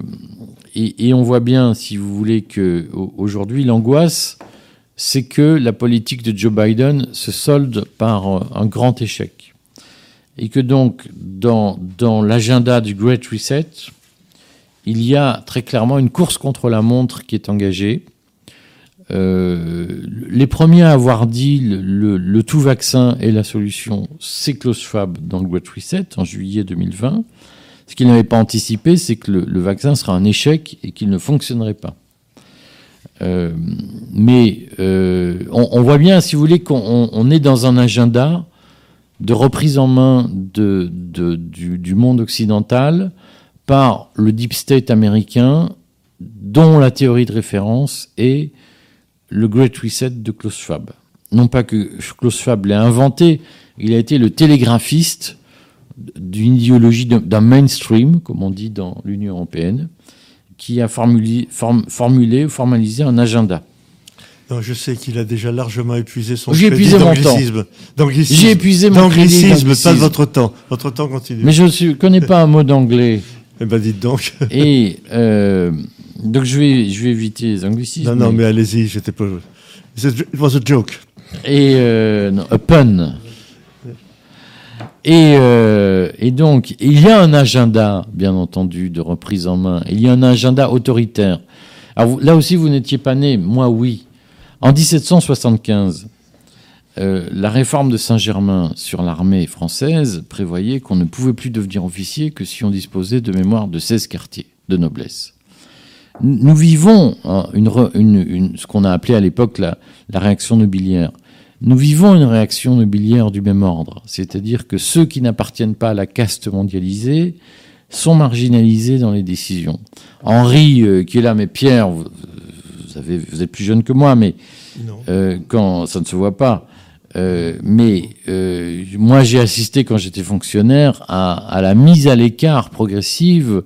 et, on voit bien, si vous voulez, que aujourd'hui l'angoisse, c'est que la politique de Joe Biden se solde par un grand échec. Et que donc, dans, dans l'agenda du Great Reset, il y a très clairement une course contre la montre qui est engagée. Euh, les premiers à avoir dit le, le, tout vaccin est la solution, c'est Klaus Schwab dans le Great Reset en juillet 2020. Ce qu'il n'avait pas anticipé, c'est que le, vaccin sera un échec et qu'il ne fonctionnerait pas. Euh, mais euh, on, voit bien, si vous voulez, qu'on on est dans un agenda de reprise en main du, du, monde occidental par le deep state américain, dont la théorie de référence est le Great Reset de Klaus Schwab. Non pas que Klaus Schwab l'ait inventé, il a été le télégraphiste d'une idéologie d'un mainstream, comme on dit dans l'Union européenne, qui a formulé, form, formulé, formalisé un agenda. Non, je sais qu'il a déjà largement épuisé son J'ai épuisé mon temps. J'ai épuisé mon crédit pas votre temps. Votre temps continue. Mais je ne connais pas un mot d'anglais. Eh ben, dites donc. Et euh, donc je vais, je vais éviter les anglicismes. Non, non, mais, mais allez-y, j'étais pas. It was a joke. Et euh, non, a pun. Et, euh, et, donc, il y a un agenda, bien entendu, de reprise en main. Il y a un agenda autoritaire. Alors, là aussi, vous n'étiez pas né. Moi, oui. En 1775, euh, la réforme de Saint-Germain sur l'armée française prévoyait qu'on ne pouvait plus devenir officier que si on disposait de mémoire de 16 quartiers de noblesse. Nous vivons hein, ce qu'on a appelé à l'époque la réaction nobiliaire. Nous vivons une réaction nobiliaire du même ordre, c'est-à-dire que ceux qui n'appartiennent pas à la caste mondialisée sont marginalisés dans les décisions. Henri, euh, qui est là, mais Pierre, vous, vous, avez, vous êtes plus jeune que moi, mais euh, quand ça ne se voit pas, euh, mais moi, j'ai assisté quand j'étais fonctionnaire à, à, la mise à l'écart progressive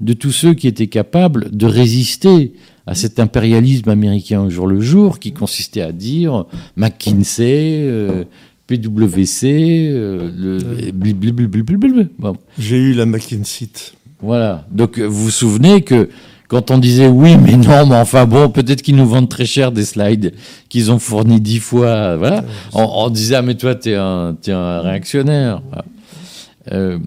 de tous ceux qui étaient capables de résister à cet impérialisme américain au jour le jour, qui consistait à dire McKinsey, euh, PwC, euh, le... Bon. J'ai eu la McKinsey. Voilà. Donc, vous vous souvenez que quand on disait oui, mais non, mais enfin bon, peut-être qu'ils nous vendent très cher des slides qu'ils ont fournis dix fois, voilà. On, on, disait ah mais toi t'es un, es un réactionnaire. Euh,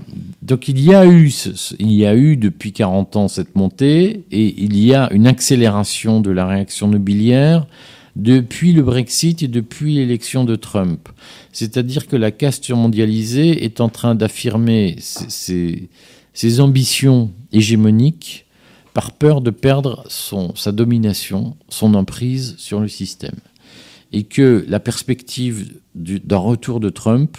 donc il y a eu, depuis 40 ans cette montée et il y a une accélération de la réaction nobiliaire depuis le Brexit et depuis l'élection de Trump. C'est-à-dire que la caste mondialisée est en train d'affirmer ses, ambitions hégémoniques par peur de perdre sa domination, son emprise sur le système. Et que la perspective d'un retour de Trump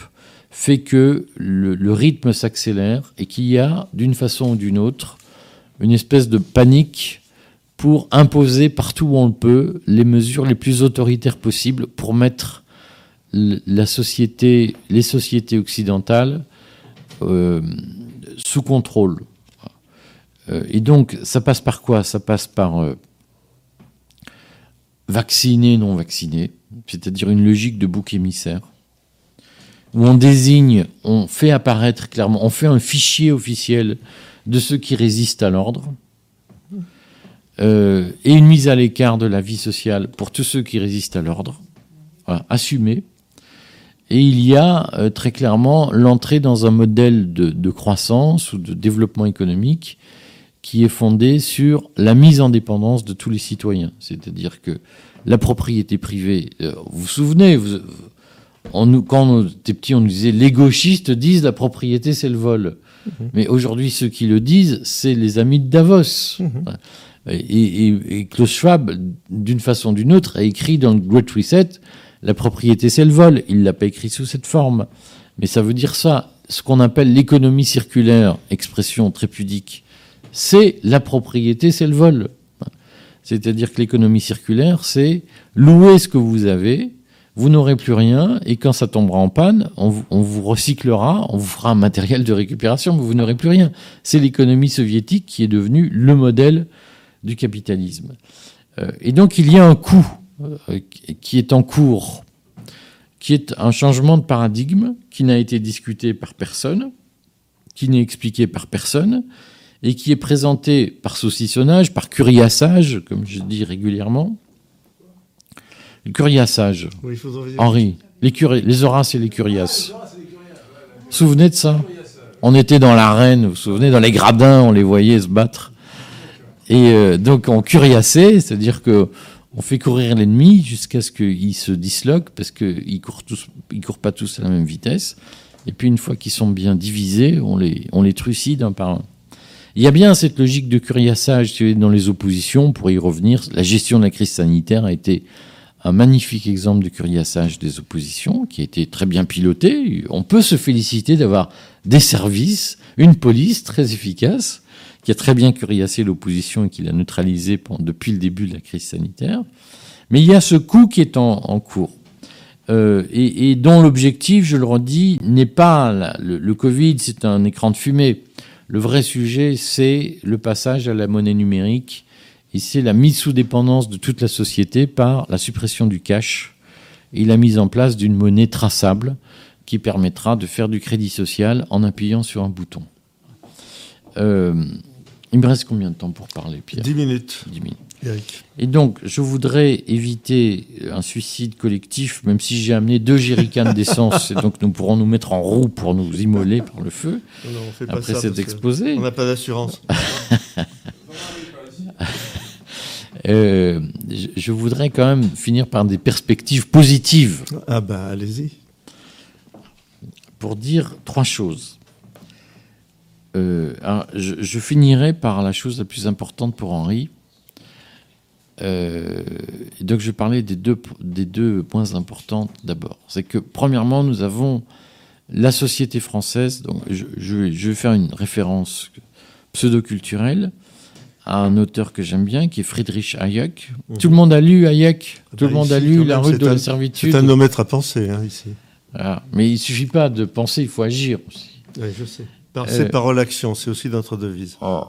fait que le, rythme s'accélère et qu'il y a, d'une façon ou d'une autre, une espèce de panique pour imposer partout où on le peut les mesures les plus autoritaires possibles pour mettre les sociétés occidentales euh, sous contrôle. Euh, et donc, ça passe par quoi? Ça passe par euh, vacciner, non vacciner, c'est-à-dire une logique de bouc émissaire, où on désigne, on fait apparaître clairement, on fait un fichier officiel de ceux qui résistent à l'ordre, euh, et une mise à l'écart de la vie sociale pour tous ceux qui résistent à l'ordre, voilà, assumé. Et il y a euh, très clairement l'entrée dans un modèle de, croissance ou de développement économique qui est fondé sur la mise en dépendance de tous les citoyens. C'est-à-dire que la propriété privée, euh, vous vous souvenez, vous, on nous, quand on était petits, on nous disait les gauchistes disent la propriété c'est le vol. Mmh. Mais aujourd'hui, ceux qui le disent, c'est les amis de Davos. Mmh. Et, et, et, Klaus Schwab, d'une façon ou d'une autre, a écrit dans le Great Reset la propriété c'est le vol. Il l'a pas écrit sous cette forme. Mais ça veut dire ça. Ce qu'on appelle l'économie circulaire, expression très pudique, c'est la propriété, c'est le vol. C'est-à-dire que l'économie circulaire, c'est louer ce que vous avez, vous n'aurez plus rien, et quand ça tombera en panne, on vous, recyclera, on vous fera un matériel de récupération, mais vous n'aurez plus rien. C'est l'économie soviétique qui est devenue le modèle du capitalisme. et donc il y a un coup qui est en cours, qui est un changement de paradigme qui n'a été discuté par personne, qui n'est expliqué par personne, et qui est présenté par saucissonnage, par curiassage, comme je dis régulièrement. Le curiassage. Henri, les, les Horaces et les curiasses. Vous vous souvenez de ça? On était dans l'arène, vous vous souvenez, dans les gradins, on les voyait se battre. Et euh, donc on curiassait, c'est-à-dire que on fait courir l'ennemi jusqu'à ce qu'il se disloque, parce qu'ils ne courent, courent pas tous à la même vitesse. Et puis une fois qu'ils sont bien divisés, on les, on les trucide un par un. Il y a bien cette logique de curiassage dans les oppositions, pour y revenir. La gestion de la crise sanitaire a été un magnifique exemple de curiassage des oppositions, qui a été très bien piloté. On peut se féliciter d'avoir des services, une police très efficace, qui a très bien curiassé l'opposition et qui l'a neutralisée depuis le début de la crise sanitaire. Mais il y a ce coup qui est en, cours. Euh, et, dont l'objectif, je le redis, n'est pas le Covid, c'est un écran de fumée. Le vrai sujet, c'est le passage à la monnaie numérique et c'est la mise sous dépendance de toute la société par la suppression du cash et la mise en place d'une monnaie traçable qui permettra de faire du crédit social en appuyant sur un bouton. Euh, il me reste combien de temps pour parler, Pierre? 10 minutes. 10 minutes. Et donc, je voudrais éviter un suicide collectif, même si j'ai amené deux jerrycans d'essence, et donc nous pourrons nous mettre en roue pour nous immoler par le feu. Non, on fait pas après cet exposé. On n'a pas d'assurance. Euh, je voudrais quand même finir par des perspectives positives. Ah ben, allez-y. Pour dire trois choses. Euh, je, je, finirai par la chose la plus importante pour Henri, euh, donc je vais parler des deux, des deux points importants d'abord. C'est que premièrement, nous avons la société française, donc je, je, vais, faire une référence pseudo-culturelle à un auteur que j'aime bien, qui est Friedrich Hayek. Mhm. Tout le monde a lu Hayek, ah tout le bah monde a lu La rue de la servitude. C'est un nos à penser, hein, ici. Mais il suffit pas de penser, il faut agir aussi. Oui, je sais. Penser, euh, parole, action, c'est aussi notre devise. Oh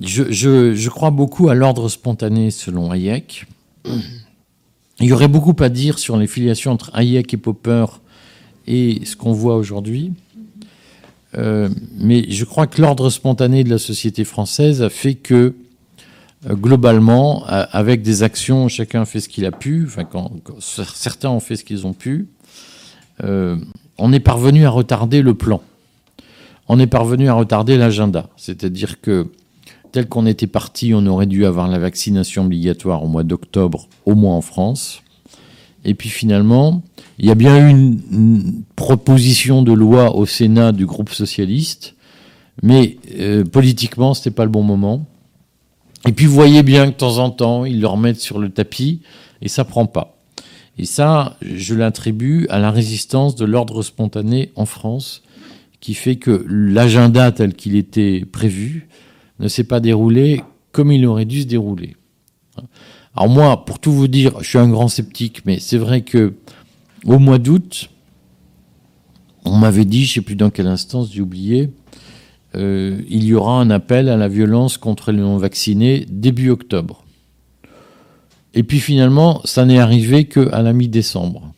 je, crois beaucoup à l'ordre spontané selon Hayek. Il y aurait beaucoup à dire sur les filiations entre Hayek et Popper et ce qu'on voit aujourd'hui. Euh, mais je crois que l'ordre spontané de la société française a fait que, euh, globalement, avec des actions, chacun fait ce qu'il a pu, enfin, quand, certains ont fait ce qu'ils ont pu, euh, on est parvenu à retarder le plan. On est parvenu à retarder l'agenda. C'est-à-dire que tel qu'on était parti, on aurait dû avoir la vaccination obligatoire au mois d'octobre, au moins en France. Et puis finalement, il y a bien eu une, proposition de loi au Sénat du groupe socialiste, mais euh, politiquement, ce n'était pas le bon moment. Et puis vous voyez bien que de temps en temps, ils le remettent sur le tapis et ça prend pas. Et ça, je l'attribue à la résistance de l'ordre spontané en France, qui fait que l'agenda tel qu'il était prévu ne s'est pas déroulé comme il aurait dû se dérouler. Alors moi, pour tout vous dire, je suis un grand sceptique, mais c'est vrai que au mois d'août, on m'avait dit, je ne sais plus dans quelle instance, j'ai oublié, euh, il y aura un appel à la violence contre les non-vaccinés début octobre. Et puis finalement, ça n'est arrivé qu'à la mi-décembre.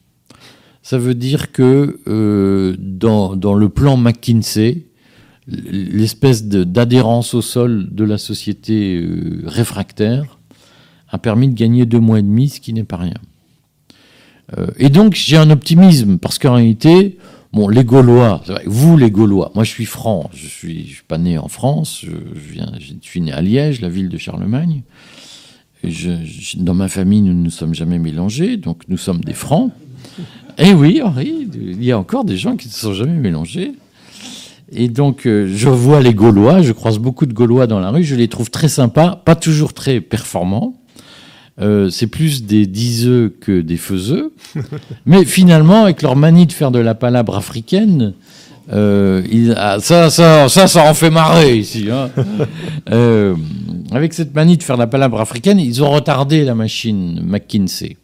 Ça veut dire que euh, dans, le plan McKinsey, l'espèce d'adhérence au sol de la société euh, réfractaire a permis de gagner deux mois et demi, ce qui n'est pas rien. Euh, et donc j'ai un optimisme, parce qu'en réalité, bon, les Gaulois, vous les Gaulois, moi je suis franc, je suis, suis pas né en France, je, suis né à Liège, la ville de Charlemagne. dans ma famille, nous ne nous sommes jamais mélangés, donc nous sommes des francs. Et oui, Henri, il y a encore des gens qui ne se sont jamais mélangés. Et donc, euh, je vois les Gaulois, je croise beaucoup de Gaulois dans la rue, je les trouve très sympas, pas toujours très performants. Euh, c'est plus des diseux que des faiseux. Mais finalement, avec leur manie de faire de la palabre africaine, euh, ah, ça, ça, ça, ça en fait marrer ici. Hein. avec cette manie de faire de la palabre africaine, ils ont retardé la machine McKinsey.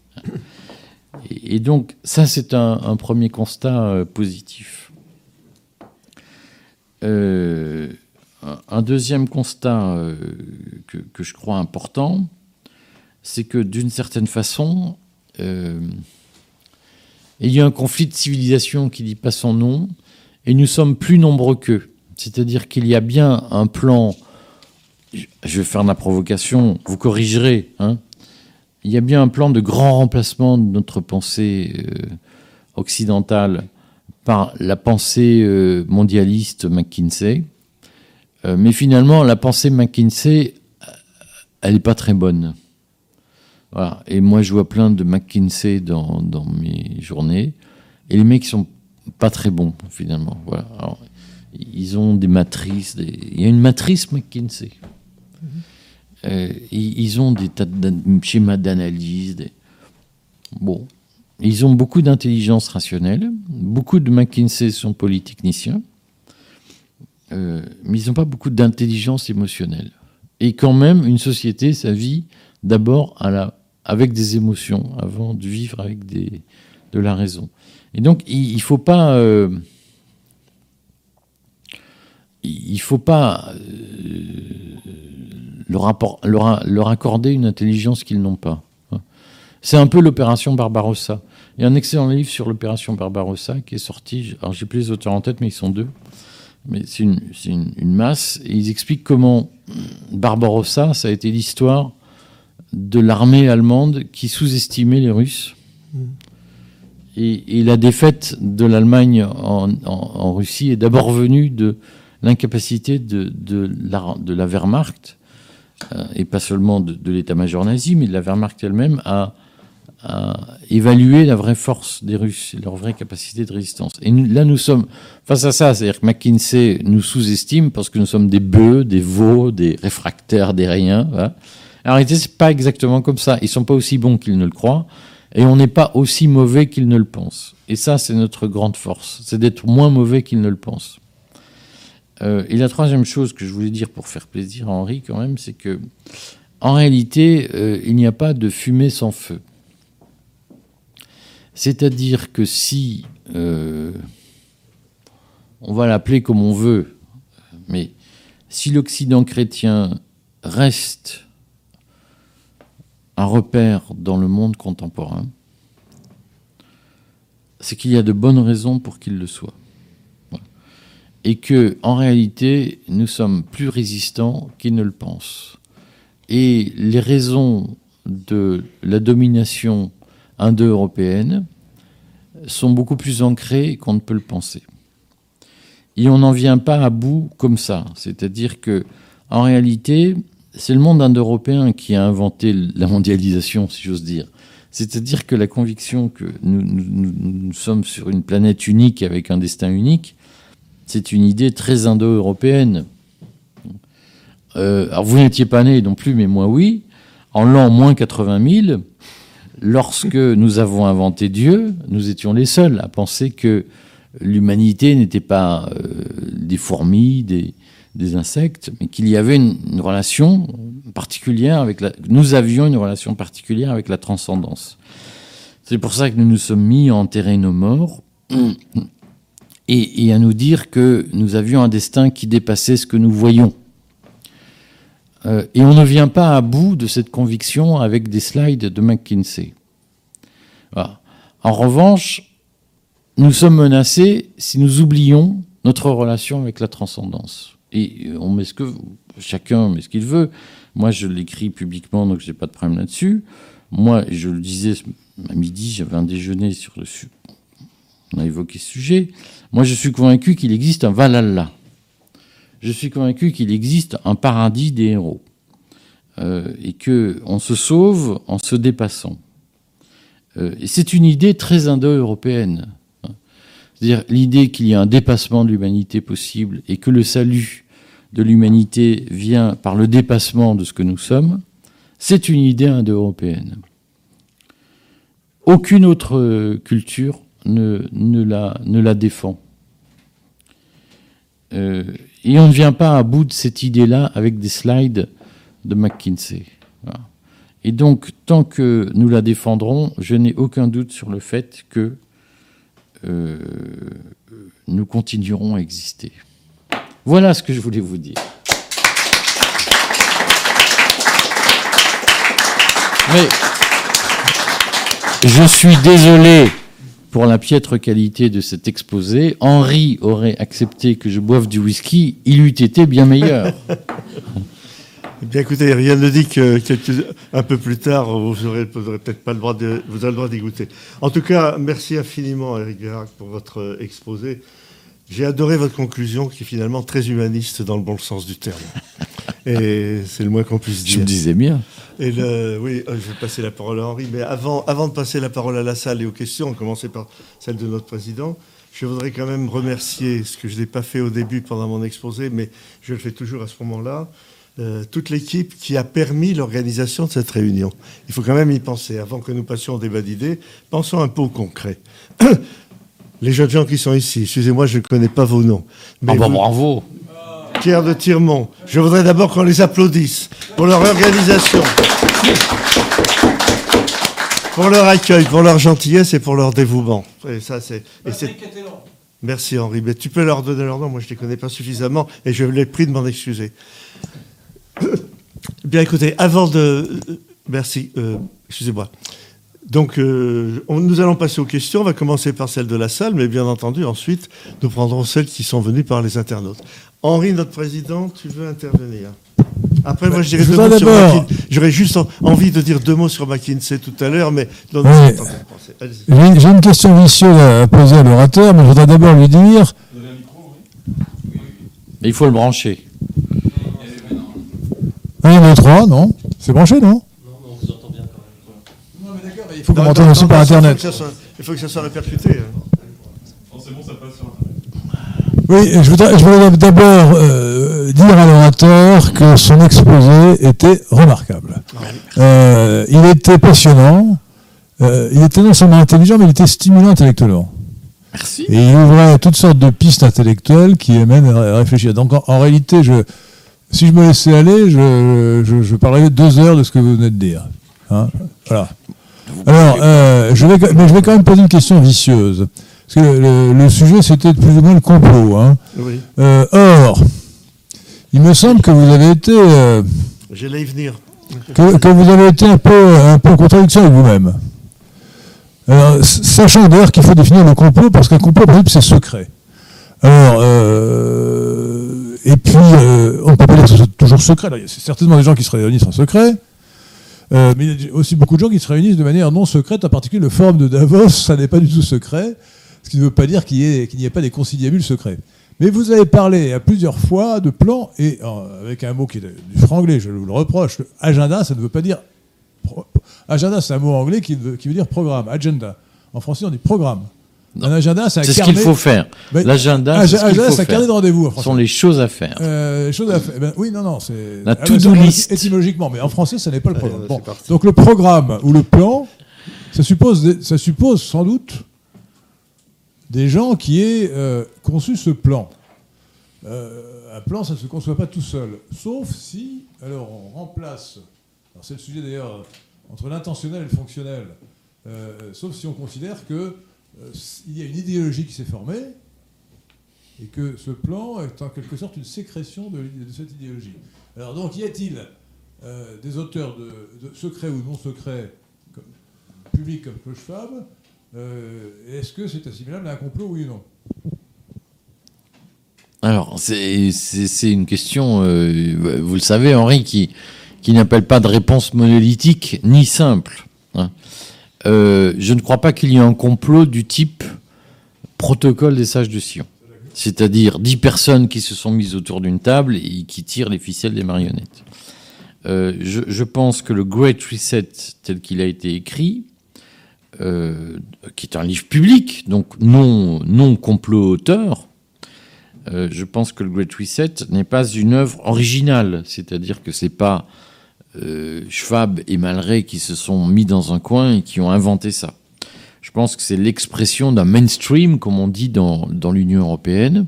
Et, donc, ça, c'est un, un, premier constat positif. Euh, un deuxième constat euh, que, je crois important, c'est que d'une certaine façon, euh, il y a un conflit de civilisation qui dit pas son nom, et nous sommes plus nombreux qu'eux. C'est-à-dire qu'il y a bien un plan, je vais faire la provocation, vous corrigerez, hein, il y a bien un plan de grand remplacement de notre pensée euh, occidentale par la pensée mondialiste McKinsey, euh, mais finalement, la pensée McKinsey, elle n'est pas très bonne. Et moi, je vois plein de McKinsey dans, mes journées. Et les mecs sont pas très bons, finalement. Voilà. ils ont des matrices. Il y a une matrice McKinsey. Euh, ils ont des tas de schémas d'analyse. Bon. Ils ont beaucoup d'intelligence rationnelle. Beaucoup de McKinsey sont polytechniciens. Euh, mais ils n'ont pas beaucoup d'intelligence émotionnelle. Et quand même, une société, ça vit d'abord avec des émotions avant de vivre avec de la raison. Et donc, il ne faut pas. Euh, il faut pas euh, leur, leur, accorder une intelligence qu'ils n'ont pas. C'est un peu l'opération Barbarossa. Il y a un excellent livre sur l'opération Barbarossa qui est sorti. Alors, j'ai plus les auteurs en tête, mais ils sont deux mais c'est une, masse. Et ils expliquent comment Barbarossa, ça a été l'histoire de l'armée allemande qui sous-estimait les Russes. Mm. Et, la défaite de l'Allemagne en, Russie est d'abord venue de l'incapacité de, la, de, la, Wehrmacht, euh, et pas seulement de, de l'état-major nazi, mais de la Wehrmacht elle-même, à à évaluer la vraie force des Russes, leur vraie capacité de résistance. Et là, nous sommes face à ça, c'est-à-dire que McKinsey nous sous-estime parce que nous sommes des bœufs, des veaux, des réfractaires, des riens. En réalité, c'est pas exactement comme ça. Ils sont pas aussi bons qu'ils ne le croient, et on n'est pas aussi mauvais qu'ils ne le pensent. Et ça, c'est notre grande force, c'est d'être moins mauvais qu'ils ne le pensent. Euh, et la troisième chose que je voulais dire pour faire plaisir à Henri, quand même, c'est que en réalité, euh, il n'y a pas de fumée sans feu. C'est-à-dire que si, euh, on va l'appeler comme on veut, mais si l'Occident chrétien reste un repère dans le monde contemporain, c'est qu'il y a de bonnes raisons pour qu'il le soit. Et que, en réalité, nous sommes plus résistants qu'ils ne le pensent. Et les raisons de la domination indo-européennes sont beaucoup plus ancrées qu'on ne peut le penser. Et on n'en vient pas à bout comme ça. C'est-à-dire que, en réalité, c'est le monde indo-européen qui a inventé la mondialisation, si j'ose dire. C'est-à-dire que la conviction que nous, sommes sur une planète unique avec un destin unique, c'est une idée très indo-européenne. Euh, alors vous n'étiez pas né non plus, mais moi oui. En l'an moins 80 000, lorsque nous avons inventé Dieu, nous étions les seuls à penser que l'humanité n'était pas euh, des fourmis, des, insectes, mais qu'il y avait une, relation particulière avec la. Nous avions une relation particulière avec la transcendance. C'est pour ça que nous nous sommes mis à enterrer nos morts et, à nous dire que nous avions un destin qui dépassait ce que nous voyons. Euh, et on ne vient pas à bout de cette conviction avec des slides de McKinsey. En revanche, nous sommes menacés si nous oublions notre relation avec la transcendance. Et euh, on met ce que chacun met ce qu'il veut. Moi, je l'écris publiquement, donc je n'ai pas de problème là-dessus. Moi, je le disais à midi, j'avais un déjeuner sur le sujet. On a évoqué ce sujet. Moi, je suis convaincu qu'il existe un Valhalla je suis convaincu qu'il existe un paradis des héros euh, et que on se sauve en se dépassant. Euh, et c'est une idée très indo-européenne. C'est-à-dire l'idée qu'il y a un dépassement de l'humanité possible et que le salut de l'humanité vient par le dépassement de ce que nous sommes, c'est une idée indo-européenne. Aucune autre culture ne, ne, la, ne la défend. Euh, et on ne vient pas à bout de cette idée-là avec des slides de McKinsey. Et donc, tant que nous la défendrons, je n'ai aucun doute sur le fait que euh, nous continuerons à exister. Voilà ce que je voulais vous dire. Mais je suis désolé pour la piètre qualité de cet exposé. Henri aurait accepté que je boive du whisky, il eût été bien meilleur. Eh bien, écoutez, rien ne dit que un peu plus tard, vous n'aurez peut-être pas le droit de, vous avez le droit d'y goûter. En tout cas, merci infiniment, Eric Vérac, pour votre exposé. J'ai adoré votre conclusion, qui est finalement très humaniste dans le bon sens du terme. Et c'est le moins qu'on puisse dire. Je me disais bien. Et le, oui, euh, je vais passer la parole à Henri, mais avant, avant de passer la parole à la salle et aux questions, on commencer par celle de notre président. Je voudrais quand même remercier, ce que je n'ai pas fait au début pendant mon exposé, mais je le fais toujours à ce moment-là, euh, toute l'équipe qui a permis l'organisation de cette réunion. Il faut quand même y penser. Avant que nous passions au débat d'idées, pensons un peu au concret. Les jeunes gens qui sont ici, excusez-moi, je ne connais pas vos noms. Mais ah bah, bravo Pierre de Tirmont. Je voudrais d'abord qu'on les applaudisse pour leur organisation, pour leur accueil, pour leur gentillesse et pour leur dévouement. Et ça, c'est... Merci Henri. Mais tu peux leur donner leur nom, moi je ne les connais pas suffisamment et je l'ai pris de m'en excuser. Bien écoutez, avant de... Merci, euh, excusez-moi. Donc euh, nous allons passer aux questions. On va commencer par celle de la salle, mais bien entendu, ensuite, nous prendrons celles qui sont venues par les internautes. Henri, notre président, tu veux intervenir? Après, moi, je dirais deux mots sur McKinsey. J'aurais juste envie de dire deux mots sur McKinsey tout à l'heure, mais... J'ai une question vicieuse à poser à l'orateur, mais je voudrais d'abord lui dire... Il faut le brancher. Un, deux, trois, non C'est branché, non Non, on vous entend bien quand même. Non, mais d'accord, il faut qu'on m'entende aussi par Internet. Il faut que ça soit répercuté. Non, c'est bon, ça passe sur Oui, je voudrais, je d'abord euh, dire à l'orateur que son exposé était remarquable. Euh, il était passionnant, euh, il était non seulement intelligent, mais il était stimulant intellectuellement. Merci. Et il ouvrait toutes sortes de pistes intellectuelles qui amènent à réfléchir. Donc en réalité, je, si je me laissais aller, je, je, je, parlerais deux heures de ce que vous venez de dire. Hein voilà. Alors, euh, je vais, mais je vais quand même poser une question vicieuse. Parce que le, le, sujet, c'était plus ou moins le complot. Hein. Oui. Euh, or, il me semble que vous avez été... Euh, J'allais y venir. Que, que, vous avez été un peu, un peu en contradiction avec vous-même. sachant d'ailleurs qu'il faut définir le complot, parce qu'un complot, par exemple, c'est secret. Alors, euh, et puis, euh, on ne peut pas dire que c'est toujours secret. Il y a certainement des gens qui se réunissent en secret. Euh, mais il y a aussi beaucoup de gens qui se réunissent de manière non secrète, en particulier le forum de Davos, ça n'est pas du tout secret, ce qui ne veut pas dire qu'il n'y ait, pas des conciliabules secrets. Mais vous avez parlé à plusieurs fois de plan, et euh, avec un mot qui est du franglais, je vous le reproche, agenda, ça ne veut pas dire... agenda, c'est un mot anglais qui veut, qui veut dire programme, agenda. En français, on dit programme. Un agenda, c'est un C'est ce qu'il faut faire. L'agenda, c'est un carnet de rendez-vous. Ce sont les choses à faire. Euh, choses à faire. Eh ben, oui, non, non, c'est la to-do list. Étymologiquement, mais en français, ça n'est pas le programme. bon. Donc le programme ou le plan, ça suppose, ça suppose sans doute des gens qui aient euh, conçu ce plan. Euh, un plan, ça ne se conçoit pas tout seul, sauf si, alors on remplace, c'est le sujet d'ailleurs entre l'intentionnel et le fonctionnel, sauf si on considère que euh, il y a une idéologie qui s'est formée et que ce plan est en quelque sorte une sécrétion de, cette idéologie. Alors donc, y a-t-il euh, des auteurs de, secrets ou non secrets, publics comme Clochefab euh, Est-ce que c'est assimilable à un complot, ou non? Alors, c'est une question, vous le savez, Henri, qui, qui n'appelle pas de réponse monolithique ni simple. Hein. Euh, je ne crois pas qu'il y ait un complot du type protocole des sages de Sion. C'est-à-dire dix personnes qui se sont mises autour d'une table et qui tirent les ficelles des marionnettes. Euh, je, pense que le Great Reset, tel qu'il a été écrit, euh, qui est un livre public, donc non, non complot auteur, je pense que le Great Reset n'est pas une œuvre originale. C'est-à-dire que c'est pas euh, Schwab et Malray qui se sont mis dans un coin et qui ont inventé ça. Je pense que c'est l'expression d'un mainstream, comme on dit dans, dans l'Union européenne,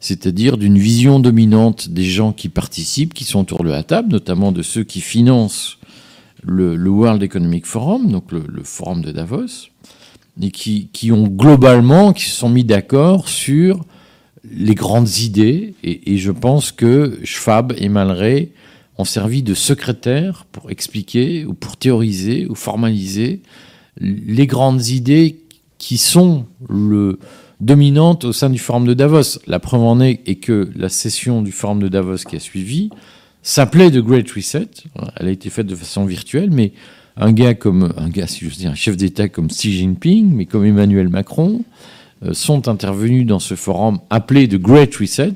c'est-à-dire d'une vision dominante des gens qui participent, qui sont autour de la table, notamment de ceux qui financent le, World Economic Forum, donc le, forum de Davos, et qui, qui, ont globalement, qui se sont mis d'accord sur les grandes idées, et, je pense que Schwab et Malray ont servi de secrétaire pour expliquer ou pour théoriser ou formaliser les grandes idées qui sont le, dominantes au sein du Forum de Davos. La preuve en est, que la session du Forum de Davos qui a suivi s'appelait The Great Reset. Elle a été faite de façon virtuelle, mais un gars comme un gars, si je dire, un chef d'État comme Xi Jinping, mais comme Emmanuel Macron, euh, sont intervenus dans ce forum appelé The Great Reset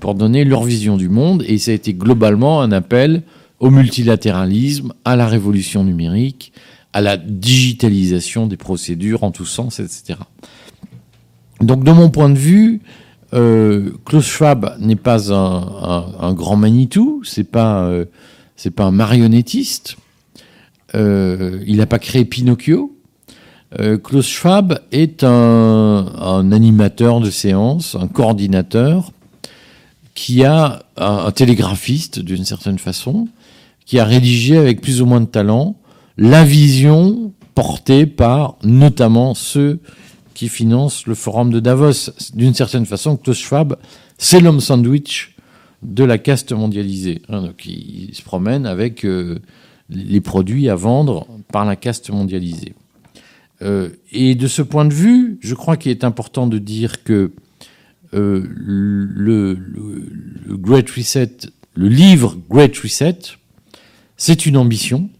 pour donner leur vision du monde, et ça a été globalement un appel au multilatéralisme, à la révolution numérique, à la digitalisation des procédures en tous sens, etc. Donc, de mon point de vue, euh, Klaus Schwab n'est pas un, grand Manitou, c'est pas euh, pas un marionnettiste. Euh, il n'a pas créé Pinocchio. Klaus Schwab est un, un, animateur de séance, un coordinateur qui a un, télégraphiste d'une certaine façon, qui a rédigé avec plus ou moins de talent la vision portée par notamment ceux qui finance le forum de Davos. D'une certaine façon, Klaus Schwab, c'est l'homme sandwich de la caste mondialisée. Hein, donc il, se promène avec euh, les produits à vendre par la caste mondialisée. Euh, et de ce point de vue, je crois qu'il est important de dire que euh, le, le, Great Reset, le livre Great Reset, c'est une ambition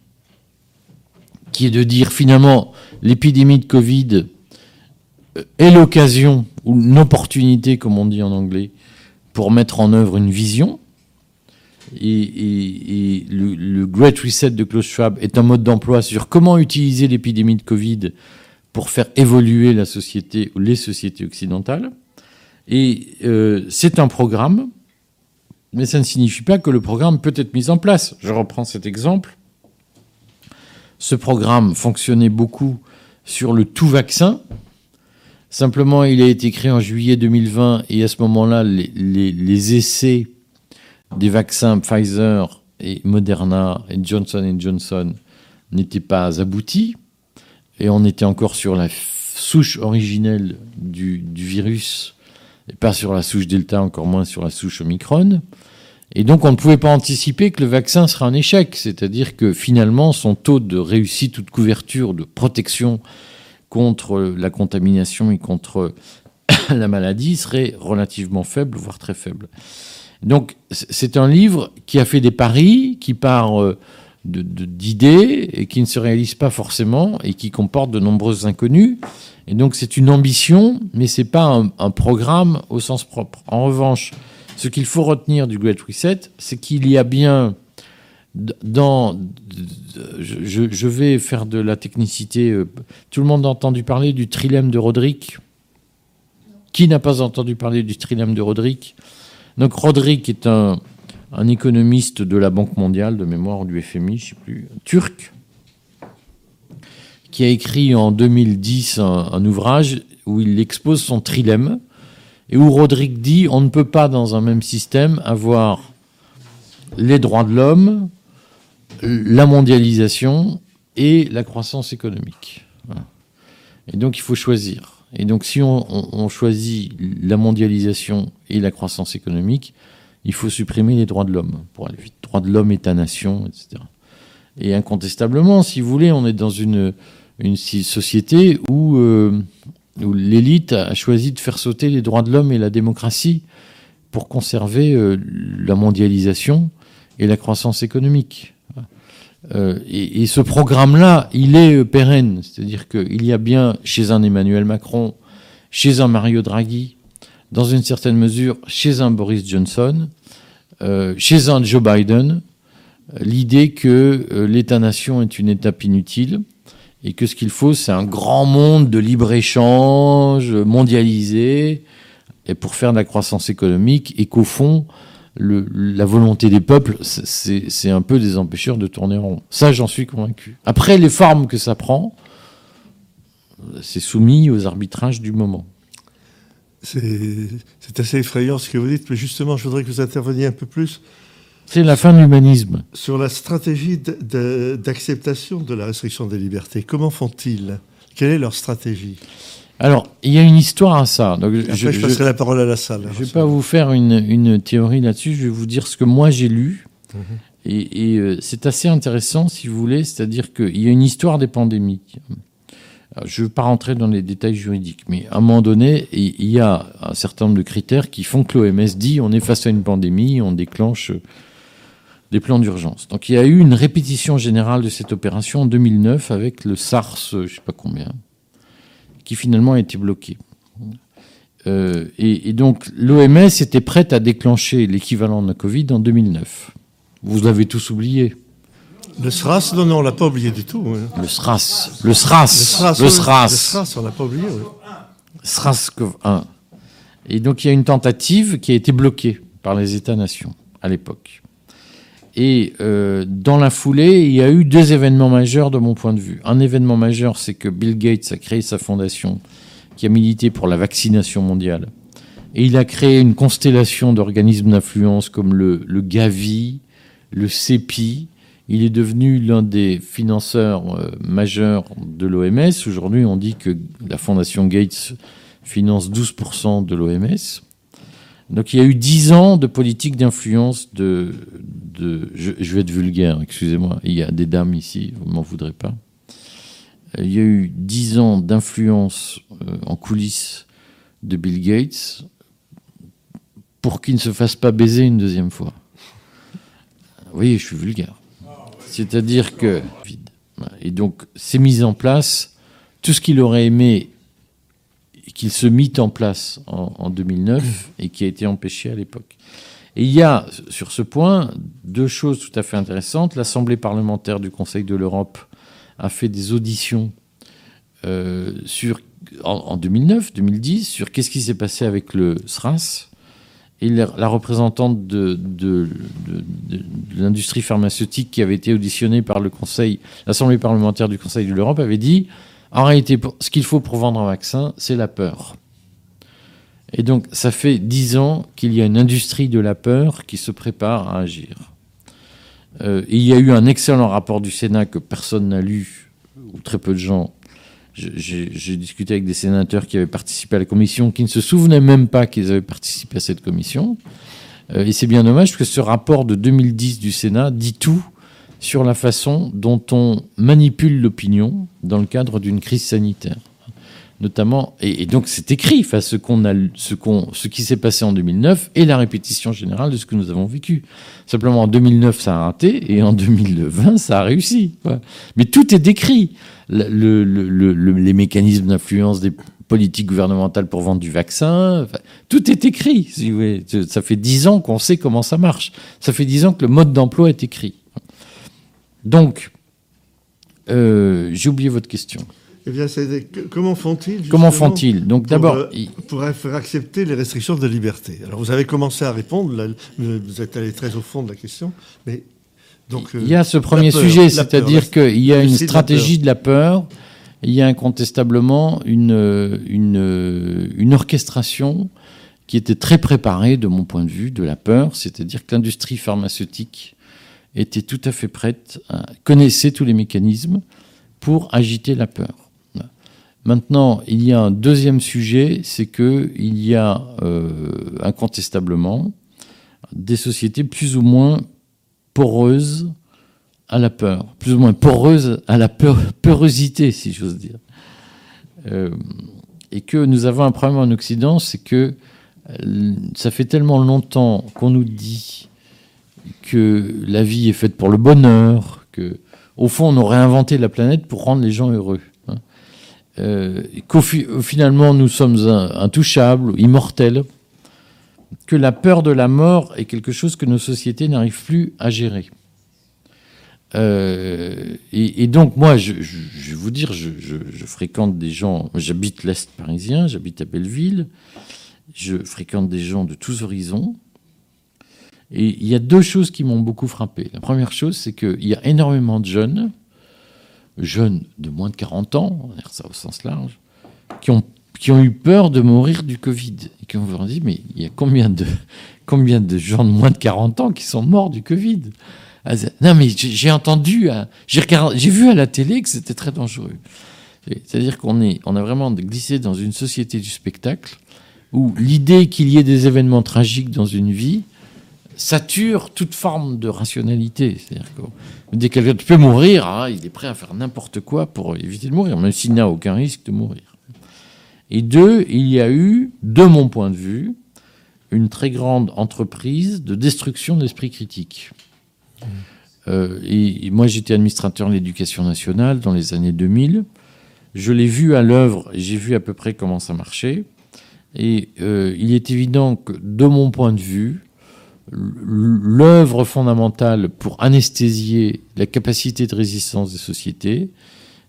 qui est de dire finalement l'épidémie de Covid est l'occasion ou une opportunité, comme on dit en anglais, pour mettre en œuvre une vision. Et, le, Great Reset de Klaus Schwab est un mode d'emploi sur comment utiliser l'épidémie de Covid pour faire évoluer la société ou les sociétés occidentales. Et euh, c'est un programme, mais ça ne signifie pas que le programme peut être mis en place. Je reprends cet exemple. Ce programme fonctionnait beaucoup sur le tout vaccin, Simplement, il a été créé en juillet 2020 et à ce moment-là, les, essais des vaccins Pfizer et Moderna et Johnson Johnson n'étaient pas aboutis et on était encore sur la souche originelle du, virus pas sur la souche Delta, encore moins sur la souche Omicron. Et donc on ne pouvait pas anticiper que le vaccin sera un échec, c'est-à-dire que finalement son taux de réussite ou de couverture, de protection contre la contamination et contre la maladie serait relativement faible, voire très faible. Donc c'est un livre qui a fait des paris, qui part euh, d'idées et qui ne se réalise pas forcément et qui comporte de nombreuses inconnues. Et donc c'est une ambition, mais c'est pas un, programme au sens propre. En revanche, ce qu'il faut retenir du Great Reset, c'est qu'il y a bien dans, je, vais faire de la technicité. Euh, tout le monde a entendu parler du trilemme de Roderick. Qui n'a pas entendu parler du trilemme de Roderick? Donc Roderick est un, économiste de la Banque mondiale, de mémoire du FMI, je ne sais plus, turc, qui a écrit en 2010 un ouvrage où il expose son trilemme et où Roderick dit on ne peut pas dans un même système avoir les droits de l'homme, la mondialisation et la croissance économique. Et donc il faut choisir. Et donc si on, choisit la mondialisation et la croissance économique, il faut supprimer les droits de l'homme pour aller vite. Droits de l'homme, État-nation, etc. Et incontestablement, si vous voulez, on est dans une, société où, euh, où l'élite a choisi de faire sauter les droits de l'homme et la démocratie pour conserver euh, la mondialisation et la croissance économique. Euh, et, ce programme-là, il est pérenne. C'est-à-dire qu'il y a bien chez un Emmanuel Macron, chez un Mario Draghi, dans une certaine mesure chez un Boris Johnson, chez un Joe Biden, l'idée que l'État-nation est une étape inutile et que ce qu'il faut, c'est un grand monde de libre-échange mondialisé et pour faire de la croissance économique et qu'au fond, la volonté des peuples, c'est un peu des empêcheurs de tourner rond. Ça, j'en suis convaincu. Après, les formes que ça prend, c'est soumis aux arbitrages du moment. C'est assez effrayant ce que vous dites, mais justement, je voudrais que vous interveniez un peu plus. C'est la fin de l'humanisme. Sur la stratégie d'acceptation de, la restriction des libertés. Comment font-ils? Quelle est leur stratégie? Alors, il y a une histoire à ça. Donc, je, je, passerai la parole à la salle. Je ne vais pas vous faire une, théorie là-dessus, je vais vous dire ce que moi j'ai lu. Mhm. Et, euh, c'est assez intéressant, si vous voulez, c'est-à-dire qu'il y a une histoire des pandémies. Je ne veux pas rentrer dans les détails juridiques, mais à un moment donné, il y a un certain nombre de critères qui font que l'OMS dit on est face à une pandémie, on déclenche des plans d'urgence. Donc il y a eu une répétition générale de cette opération en 2009 avec le SARS, je ne sais pas combien, qui finalement a été bloqué. Euh, et, donc l'OMS était prête à déclencher l'équivalent de la Covid en 2009. Vous l'avez tous oublié. Le SRAS, non, non, on l'a pas oublié du tout. Le SRAS, le SRAS, le SRAS. Le SRAS, on l'a pas oublié. Oui. SRAS 1. Et donc il y a une tentative qui a été bloquée par les États-nations à l'époque. Et euh, dans la foulée, il y a eu deux événements majeurs de mon point de vue. Un événement majeur, c'est que Bill Gates a créé sa fondation qui a milité pour la vaccination mondiale. Et il a créé une constellation d'organismes d'influence comme le, le, Gavi, le CEPI. Il est devenu l'un des financeurs euh, majeurs de l'OMS. Aujourd'hui, on dit que la fondation Gates finance 12% de l'OMS. Donc il y a eu dix ans de politique d'influence de, je, vais être vulgaire, excusez-moi, il y a des dames ici, vous m'en voudrez pas. Il y a eu dix ans d'influence euh, en coulisses de Bill Gates pour qu'il ne se fasse pas baiser une deuxième fois. Vous voyez, je suis vulgaire. C'est-à-dire que... Et donc, c'est mis en place tout ce qu'il aurait aimé qu'il se mit en place en, 2009 et qui a été empêché à l'époque. Et il y a sur ce point deux choses tout à fait intéressantes. L'Assemblée parlementaire du Conseil de l'Europe a fait des auditions euh, sur, en, 2009, 2010 sur qu'est-ce qui s'est passé avec le SRAS. Et la, représentante de, l'industrie pharmaceutique qui avait été auditionnée par l'Assemblée parlementaire du Conseil de l'Europe avait dit en réalité, ce qu'il faut pour vendre un vaccin, c'est la peur. Et donc, ça fait dix ans qu'il y a une industrie de la peur qui se prépare à agir. Euh, il y a eu un excellent rapport du Sénat que personne n'a lu, ou très peu de gens. J'ai discuté avec des sénateurs qui avaient participé à la commission, qui ne se souvenaient même pas qu'ils avaient participé à cette commission. Euh, et c'est bien dommage, que ce rapport de 2010 du Sénat dit tout sur la façon dont on manipule l'opinion dans le cadre d'une crise sanitaire. Notamment, et, donc c'est écrit, enfin, ce, a, ce, ce qui s'est passé en 2009 et la répétition générale de ce que nous avons vécu. Simplement, en 2009, ça a raté et en 2020, ça a réussi. Mais tout est décrit. Le, les mécanismes d'influence des politiques gouvernementales pour vendre du vaccin, tout est écrit. Si vous Ça fait dix ans qu'on sait comment ça marche. Ça fait dix ans que le mode d'emploi est écrit. Donc, euh, j'ai oublié votre question. Eh bien, comment font-ils Comment font-ils Donc d'abord, euh, pour, faire accepter les restrictions de liberté. Alors vous avez commencé à répondre, vous êtes allé très au fond de la question, mais donc il y a ce premier sujet, c'est-à-dire qu'il y a une stratégie de la peur. Il y a incontestablement une, une, une orchestration qui était très préparée, de mon point de vue, de la peur, c'est-à-dire que l'industrie pharmaceutique était tout à fait prête, connaissait tous les mécanismes pour agiter la peur. Maintenant, il y a un deuxième sujet, c'est qu'il y a euh, incontestablement des sociétés plus ou moins poreuses à la peur, plus ou moins poreuses à la peur, peurosité, si j'ose dire. Euh, et que nous avons un problème en Occident, c'est que euh, ça fait tellement longtemps qu'on nous dit que la vie est faite pour le bonheur, que au fond on aurait inventé la planète pour rendre les gens heureux. Euh, qu'au finalement nous sommes intouchables, immortels, que la peur de la mort est quelque chose que nos sociétés n'arrivent plus à gérer. Euh, et, donc moi, je, vais vous dire, je, je fréquente des gens, j'habite l'Est parisien, j'habite à Belleville, je fréquente des gens de tous horizons, et il y a deux choses qui m'ont beaucoup frappé. La première chose, c'est qu'il y a énormément de jeunes, jeunes de moins de 40 ans, on va dire ça au sens large, qui ont, qui ont eu peur de mourir du Covid. Et qui ont dit, mais il y a combien de, combien de gens de moins de 40 ans qui sont morts du Covid? Ah, Non, mais j'ai entendu, hein, j'ai vu à la télé que c'était très dangereux. C'est-à-dire qu'on est, on a vraiment glissé dans une société du spectacle où l'idée qu'il y ait des événements tragiques dans une vie sature toute forme de rationalité. C'est-à-dire que dès quelqu'un peut mourir, hein, il est prêt à faire n'importe quoi pour éviter de mourir, même s'il n'a aucun risque de mourir. Et deux, il y a eu, de mon point de vue, une très grande entreprise de destruction de l'esprit critique. Euh, et, moi, j'étais administrateur de l'éducation nationale dans les années 2000. Je l'ai vu à l'œuvre, j'ai vu à peu près comment ça marchait. Et euh, il est évident que, de mon point de vue, l'œuvre fondamentale pour anesthésier la capacité de résistance des sociétés,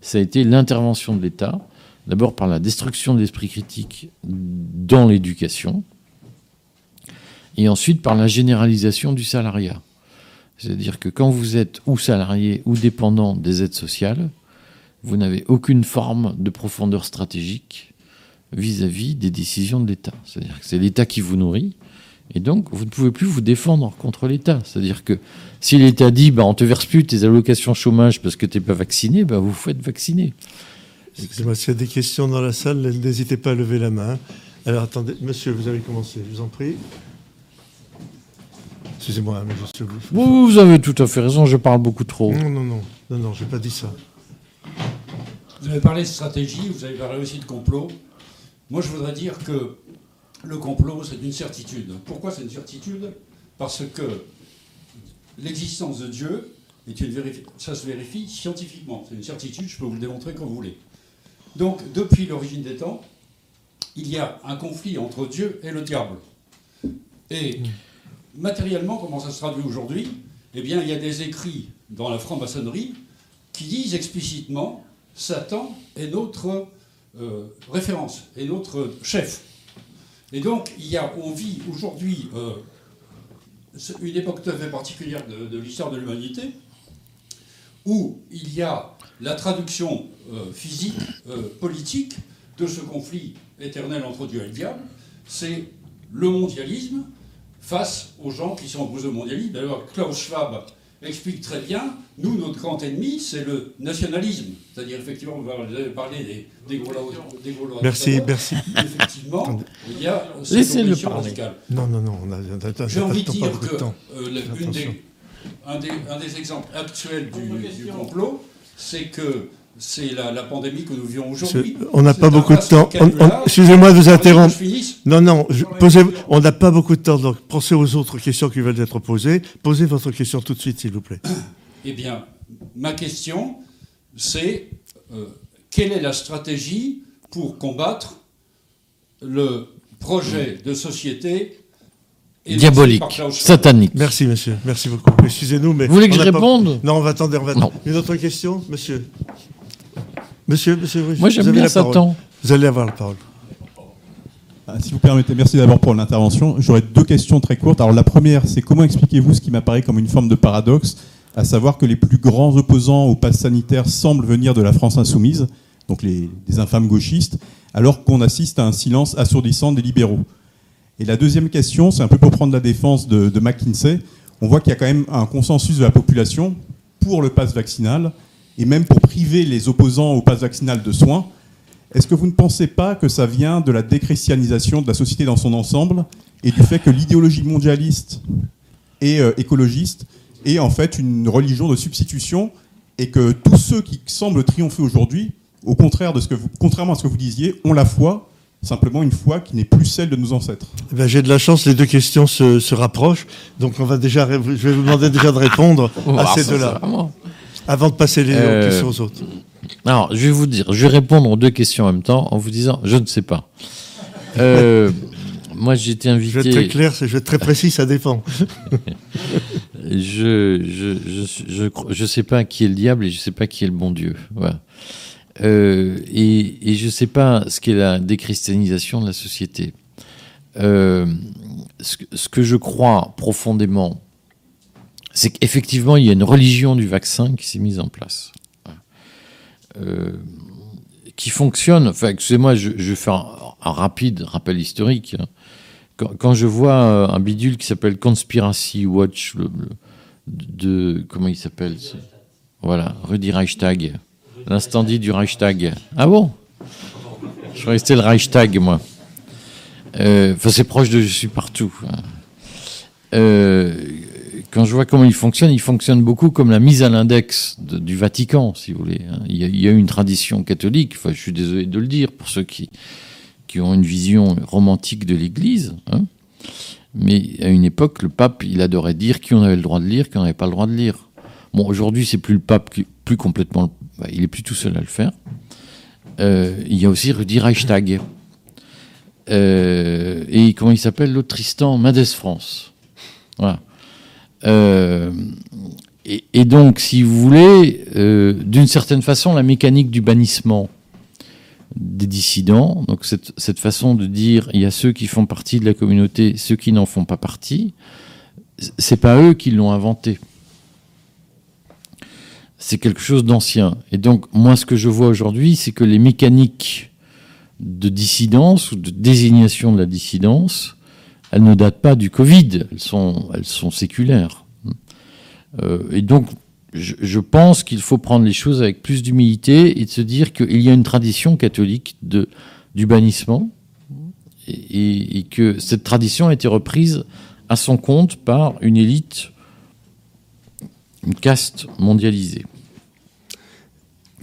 ça a été l'intervention de l'État, d'abord par la destruction de l'esprit critique dans l'éducation, et ensuite par la généralisation du salariat. C'est-à-dire que quand vous êtes ou salarié ou dépendant des aides sociales, vous n'avez aucune forme de profondeur stratégique vis-à-vis des décisions de l'État. C'est-à-dire que c'est l'État qui vous nourrit, et donc vous ne pouvez plus vous défendre contre l'État. C'est-à-dire que si l'État dit bah, on te verse plus tes allocations chômage parce que tu n'es pas vacciné, bah, vous vous faites vacciner. Excusez-moi, s'il y a des questions dans la salle, n'hésitez pas à lever la main. Alors attendez, monsieur, vous avez commencé, je vous en prie. Excusez-moi, mais je vous... vous... vous avez tout à fait raison, je parle beaucoup trop. Non, non, non, non, non, je n'ai pas dit ça. Vous avez parlé de stratégie, vous avez parlé aussi de complot. Moi, je voudrais dire que le complot, c'est une certitude. Pourquoi c'est une certitude? Parce que l'existence de Dieu est une ça se vérifie scientifiquement. C'est une certitude, je peux vous le démontrer quand vous voulez. Donc, depuis l'origine des temps, il y a un conflit entre Dieu et le diable. Et matériellement, comment ça se traduit aujourd'hui? Eh bien, il y a des écrits dans la franc-maçonnerie qui disent explicitement Satan est notre euh, référence, est notre chef. Et donc, il y a, on vit aujourd'hui euh, une époque tout à fait particulière de, l'histoire de l'humanité, où il y a la traduction euh, physique, politique de ce conflit éternel entre Dieu et le diable, c'est le mondialisme face aux gens qui sont opposés au mondialisme. D'ailleurs, Klaus Schwab explique très bien, nous, notre grand ennemi, c'est le nationalisme. C'est-à-dire, effectivement, vous avez parlé des, des Gaulois. Des Gaulois merci, merci. Effectivement, il y a cette opposition radicale. Non, non, non, J'ai envie de dire que euh, un, des, un, des, exemples actuels du, du complot, c'est que c'est la, pandémie que nous vivons aujourd'hui. On n'a pas beaucoup de temps. Excusez-moi de vous interrompre. Non, non, posez, on n'a pas beaucoup de temps, donc pensez aux autres questions qui veulent être posées. Posez votre question tout de suite, s'il vous plaît. Eh bien, ma question, c'est euh, quelle est la stratégie pour combattre le projet de société diabolique, satanique. Merci, monsieur. Merci beaucoup. Excusez-nous, mais. Vous voulez que je réponde Non, on va attendre. On va... Une autre question, monsieur? Monsieur, monsieur Moi, j'aime bien Satan. Vous allez avoir la parole. Ah, si vous permettez, merci d'abord pour l'intervention. J'aurais deux questions très courtes. Alors la première, c'est comment expliquez-vous ce qui m'apparaît comme une forme de paradoxe, à savoir que les plus grands opposants au pass sanitaire semblent venir de la France insoumise, donc les, infâmes gauchistes, alors qu'on assiste à un silence assourdissant des libéraux. Et la deuxième question, c'est un peu pour prendre la défense de, de McKinsey. On voit qu'il y a quand même un consensus de la population pour le pass vaccinal, et même pour priver les opposants au pass vaccinal de soins. Est-ce que vous ne pensez pas que ça vient de la déchristianisation de la société dans son ensemble et du fait que l'idéologie mondialiste et euh, écologiste est en fait une religion de substitution et que tous ceux qui semblent triompher aujourd'hui, au contraire de ce que contrairement à ce que vous disiez, ont la foi, simplement une foi qui n'est plus celle de nos ancêtres. Eh ben, J'ai de la chance, les deux questions se, rapprochent, donc on va déjà, je vais vous demander déjà de répondre à ces deux-là. Avant de passer les euh, questions aux autres. Alors, je vais vous dire, je vais répondre aux deux questions en même temps en vous disant, je ne sais pas. Euh, moi, j'ai été invité. Je vais être très clair, je vais être très précis, ça dépend. je je, je, sais pas qui est le diable et je ne sais pas qui est le bon Dieu. Voilà. Euh, et, je ne sais pas ce qu'est la déchristianisation de la société. ce, ce, que je crois profondément, c'est qu'effectivement, il y a une religion du vaccin qui s'est mise en place. Euh, qui fonctionne. Enfin, excusez-moi, je, je, fais un, rapide rappel historique. Quand, je vois euh, un bidule qui s'appelle Conspiracy Watch, de, comment il s'appelle Voilà, Rudy Reichstag. L'incendie du Reichstag. Ah bon? Je suis resté le Reichstag, moi. Euh, enfin, c'est proche de je suis partout. Euh, quand je vois comment il fonctionne, il fonctionne beaucoup comme la mise à l'index du Vatican, si vous voulez. Hein. Il y, a, eu une tradition catholique, enfin, je suis désolé de le dire pour ceux qui, qui ont une vision romantique de l'Église. Hein. Mais à une époque, le pape, il adorait dire qui on avait le droit de lire, qui on n'avait pas le droit de lire. Bon, aujourd'hui, c'est plus le pape, plus complètement. Bah, il est plus tout seul à le faire. Euh, il y a aussi Rudi Reichstag. Euh, et comment il s'appelle l'autre Tristan? Mendes France. Euh, et, donc, si vous voulez, d'une certaine façon, la mécanique du bannissement des dissidents, donc cette, cette, façon de dire il y a ceux qui font partie de la communauté, ceux qui n'en font pas partie, c'est pas eux qui l'ont inventé. C'est quelque chose d'ancien. Et donc, moi, ce que je vois aujourd'hui, c'est que les mécaniques de dissidence ou de désignation de la dissidence, elles ne datent pas du Covid, elles sont, séculaires. Euh, et donc, je, pense qu'il faut prendre les choses avec plus d'humilité et de se dire qu'il y a une tradition catholique de, du bannissement et, que cette tradition a été reprise à son compte par une élite, une caste mondialisée.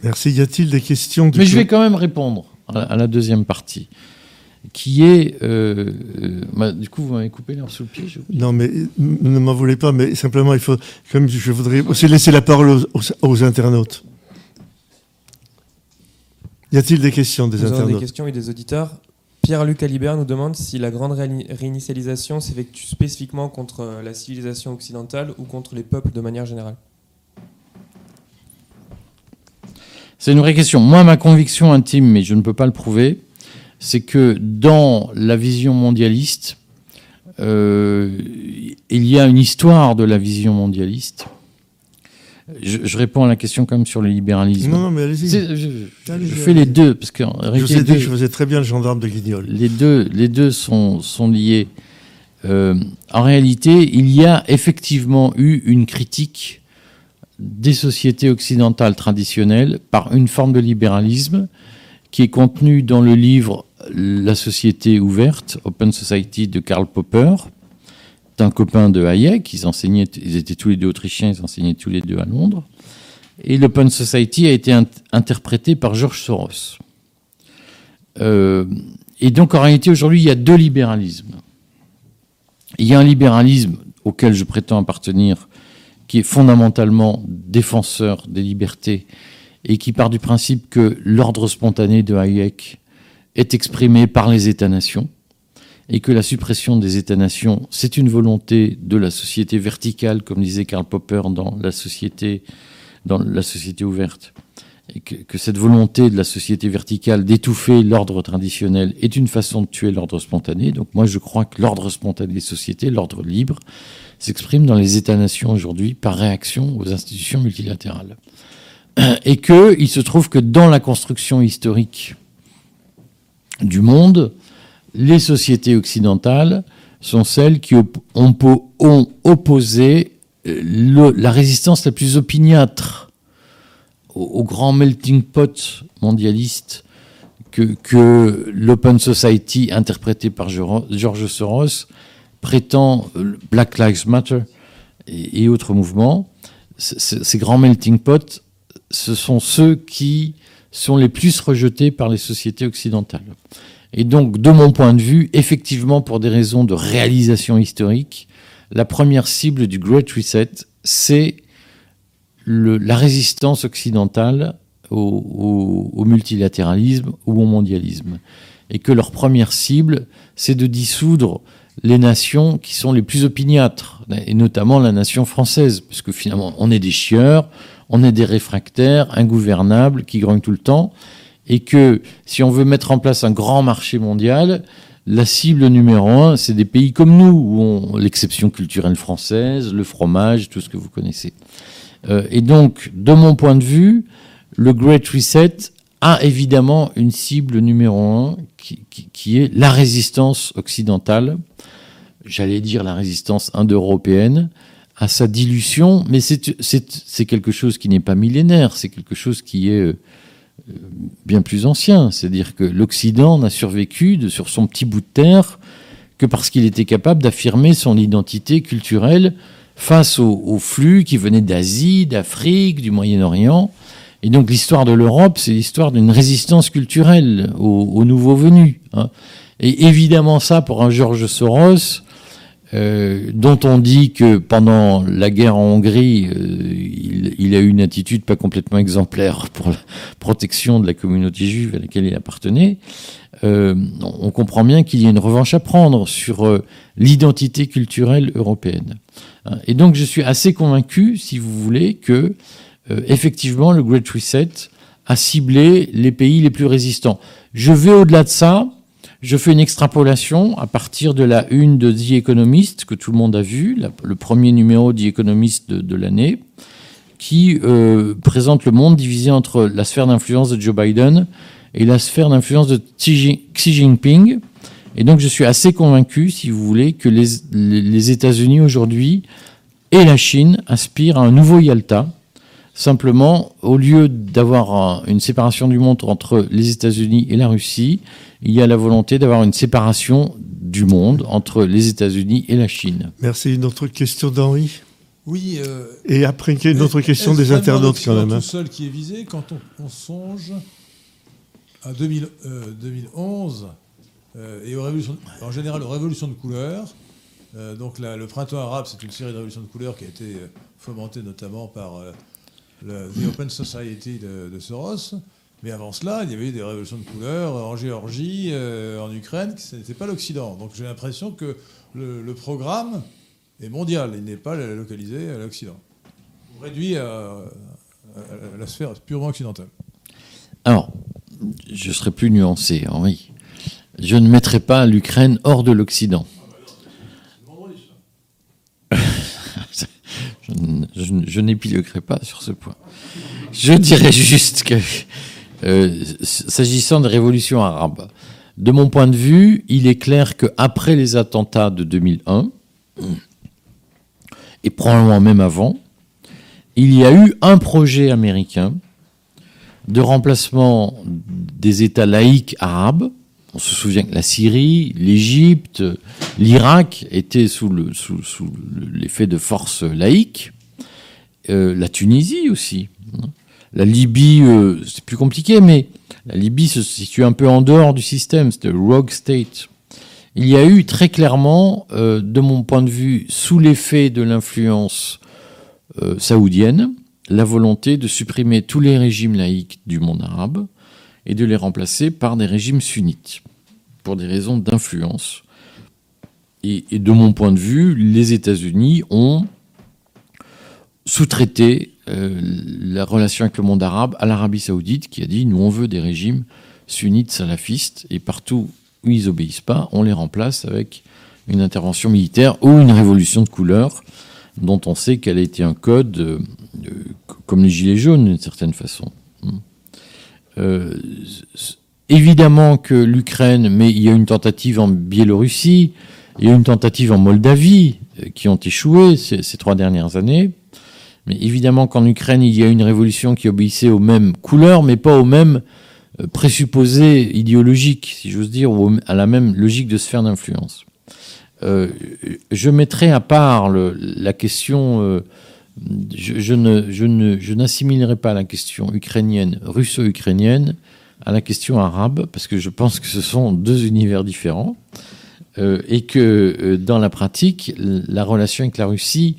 Merci. Y a-t-il des questions Mais je vais quand même répondre à la deuxième partie qui est. Euh, euh, bah, du coup, vous m'avez coupé l'air sous le pied. Non, mais ne m'en voulez pas, mais simplement, il faut. Comme je voudrais aussi laisser la parole aux, internautes. Y a-t-il des questions des nous internautes des questions et des auditeurs. Pierre-Luc Alibert nous demande si la grande réinitialisation s'effectue spécifiquement contre la civilisation occidentale ou contre les peuples de manière générale. C'est une vraie question. Moi, ma conviction intime, mais je ne peux pas le prouver, c'est que dans la vision mondialiste, euh, il y a une histoire de la vision mondialiste. Je, réponds à la question quand même sur le libéralisme. Non, non mais allez-y. Je, fais les deux parce que je vous ai dit que je faisais très bien le gendarme de Guignol. Les deux, les deux sont, sont liés. Euh, en réalité, il y a effectivement eu une critique des sociétés occidentales traditionnelles par une forme de libéralisme qui est contenue dans le livre la société ouverte, Open Society de Karl Popper, un copain de Hayek, ils, enseignaient, ils étaient tous les deux autrichiens, ils enseignaient tous les deux à Londres. Et l'Open Society a été interprété par George Soros. Euh, et donc en réalité aujourd'hui il y a deux libéralismes. Il y a un libéralisme auquel je prétends appartenir, qui est fondamentalement défenseur des libertés et qui part du principe que l'ordre spontané de Hayek est exprimé par les États-nations et que la suppression des États-nations, c'est une volonté de la société verticale, comme disait Karl Popper dans la société, ouverte, et que, cette volonté de la société verticale d'étouffer l'ordre traditionnel est une façon de tuer l'ordre spontané. Donc moi, je crois que l'ordre spontané des sociétés, l'ordre libre, s'exprime dans les États-nations aujourd'hui par réaction aux institutions multilatérales. Et qu'il se trouve que dans la construction historique du monde, les sociétés occidentales sont celles qui ont, opposé euh, la résistance la plus opiniâtre au, grand melting pot mondialiste que, l'Open Society, interprété par George Soros, prétend euh, Black Lives Matter et, autres mouvements. ces grands melting pots, ce sont ceux qui sont les plus rejetés par les sociétés occidentales. Et donc, de mon point de vue, effectivement, pour des raisons de réalisation historique, la première cible du Great Reset, c'est la résistance occidentale au, multilatéralisme ou au mondialisme. Et que leur première cible, c'est de dissoudre les nations qui sont les plus opiniâtres, et notamment la nation française, puisque finalement, on est des chieurs, on est des réfractaires, ingouvernables, qui grognent tout le temps, et que si on veut mettre en place un grand marché mondial, la cible numéro un, c'est des pays comme nous, où on, l'exception culturelle française, le fromage, tout ce que vous connaissez. Euh, et donc, de mon point de vue, le Great Reset a évidemment une cible numéro un, qui, qui est la résistance occidentale, j'allais dire la résistance indo-européenne, à sa dilution, mais c'est quelque chose qui n'est pas millénaire, c'est quelque chose qui est euh, bien plus ancien. C'est-à-dire que l'Occident n'a survécu sur son petit bout de terre que parce qu'il était capable d'affirmer son identité culturelle face aux, flux qui venaient d'Asie, d'Afrique, du Moyen-Orient. Et donc l'histoire de l'Europe, c'est l'histoire d'une résistance culturelle aux, nouveaux venus. Hein. Et évidemment ça, pour un Georges Soros, euh, dont on dit que pendant la guerre en Hongrie, euh, il, a eu une attitude pas complètement exemplaire pour la protection de la communauté juive à laquelle il appartenait, euh, on comprend bien qu'il y a une revanche à prendre sur l'identité culturelle européenne. Hein, et donc je suis assez convaincu, si vous voulez, que effectivement le Great Reset a ciblé les pays les plus résistants. Je vais au-delà de ça je fais une extrapolation à partir de la une de The Economist, que tout le monde a vu, le premier numéro The Economist de, l'année, qui euh, présente le monde divisé entre la sphère d'influence de Joe Biden et la sphère d'influence de Xi Jinping. Et donc je suis assez convaincu, si vous voulez, que les, les États-Unis aujourd'hui et la Chine aspirent à un nouveau Yalta. Simplement, au lieu d'avoir une séparation du monde entre les États-Unis et la Russie, il y a la volonté d'avoir une séparation du monde entre les États-Unis et la Chine. Merci. Une autre question d'Henri? Oui. Euh, et après, une autre question des internautes quand même. C'est hein? tout seul qui est visé quand on, songe à 2011 euh, euh, et aux révolutions, en général aux révolutions de couleur. donc le printemps arabe, c'est une série de révolutions de couleurs qui a été fomentée notamment par le The Open Society de, de Soros. Mais avant cela, il y avait eu des révolutions de couleur en Géorgie, euh, en Ukraine, ce n'était pas l'Occident. Donc j'ai l'impression que le, programme est mondial, il n'est pas localisé à l'Occident. Réduit à, la sphère purement occidentale. Alors, je serai plus nuancé, Henri. Je ne mettrai pas l'Ukraine hors de l'Occident. je, je n'épiloguerai pas sur ce point. Je dirais juste que euh, s'agissant des révolutions arabes, de mon point de vue, il est clair qu'après les attentats de 2001, et probablement même avant, il y a eu un projet américain de remplacement des États laïcs arabes. On se souvient que la Syrie, l'Égypte, l'Irak étaient sous, l'effet de forces laïques. Euh, la Tunisie aussi. La Libye, euh, c'est plus compliqué, mais la Libye se situe un peu en dehors du système, c'est le rogue state. Il y a eu très clairement, euh, de mon point de vue, sous l'effet de l'influence saoudienne, la volonté de supprimer tous les régimes laïcs du monde arabe et de les remplacer par des régimes sunnites, pour des raisons d'influence. et, de mon point de vue, les États-Unis ont sous-traité euh, la relation avec le monde arabe à l'Arabie saoudite qui a dit nous on veut des régimes sunnites salafistes et partout où ils obéissent pas, on les remplace avec une intervention militaire ou une révolution de couleur dont on sait qu'elle a été un code euh, comme les gilets jaunes d'une certaine façon. Euh, évidemment que l'Ukraine, mais il y a une tentative en Biélorussie, il y a une tentative en Moldavie qui ont échoué ces trois dernières années. Mais évidemment qu'en Ukraine, il y a une révolution qui obéissait aux mêmes couleurs, mais pas aux mêmes euh, présupposés idéologiques, si j'ose dire, ou à la même logique de sphère d'influence. Euh, je mettrai à part la question, euh, je, ne, je, n'assimilerai pas la question ukrainienne, russo-ukrainienne, à la question arabe, parce que je pense que ce sont deux univers différents, et que dans la pratique, la relation avec la Russie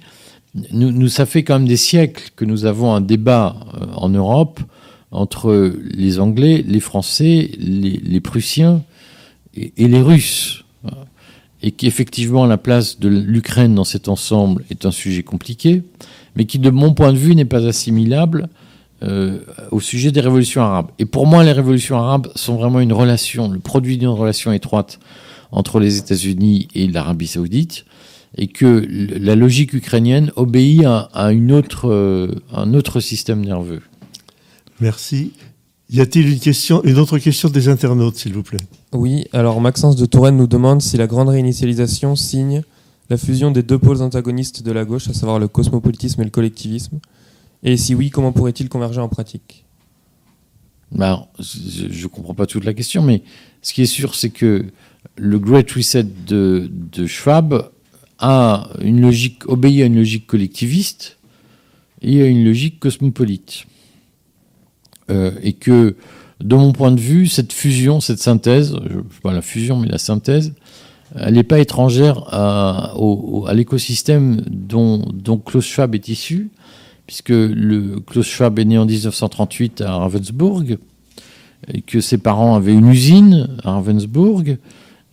nous, ça fait quand même des siècles que nous avons un débat euh, en Europe entre les Anglais, les Français, les, Prussiens et, les Russes. Et qu'effectivement, la place de l'Ukraine dans cet ensemble est un sujet compliqué, mais qui, de mon point de vue, n'est pas assimilable euh, au sujet des révolutions arabes. Et pour moi, les révolutions arabes sont vraiment une relation, le produit d'une relation étroite entre les États-Unis et l'Arabie saoudite et que la logique ukrainienne obéit à, une autre, euh, un autre système nerveux. Merci. Y a-t-il une, question, une autre question des internautes, s'il vous plaît? Oui, alors Maxence de Touraine nous demande si la grande réinitialisation signe la fusion des deux pôles antagonistes de la gauche, à savoir le cosmopolitisme et le collectivisme Et si oui, comment pourrait-il converger en pratique? Bah, Je ne comprends pas toute la question, mais ce qui est sûr, c'est que le Great Reset de, de, Schwab a une logique, obéit à une logique collectiviste et à une logique cosmopolite. Euh, et que, de mon point de vue, cette fusion, cette synthèse, pas la fusion, mais la synthèse, elle n'est pas étrangère à, à l'écosystème dont, dont, Klaus Schwab est issu, puisque le, Klaus Schwab est né en 1938 à Ravensburg, et que ses parents avaient une usine à Ravensburg,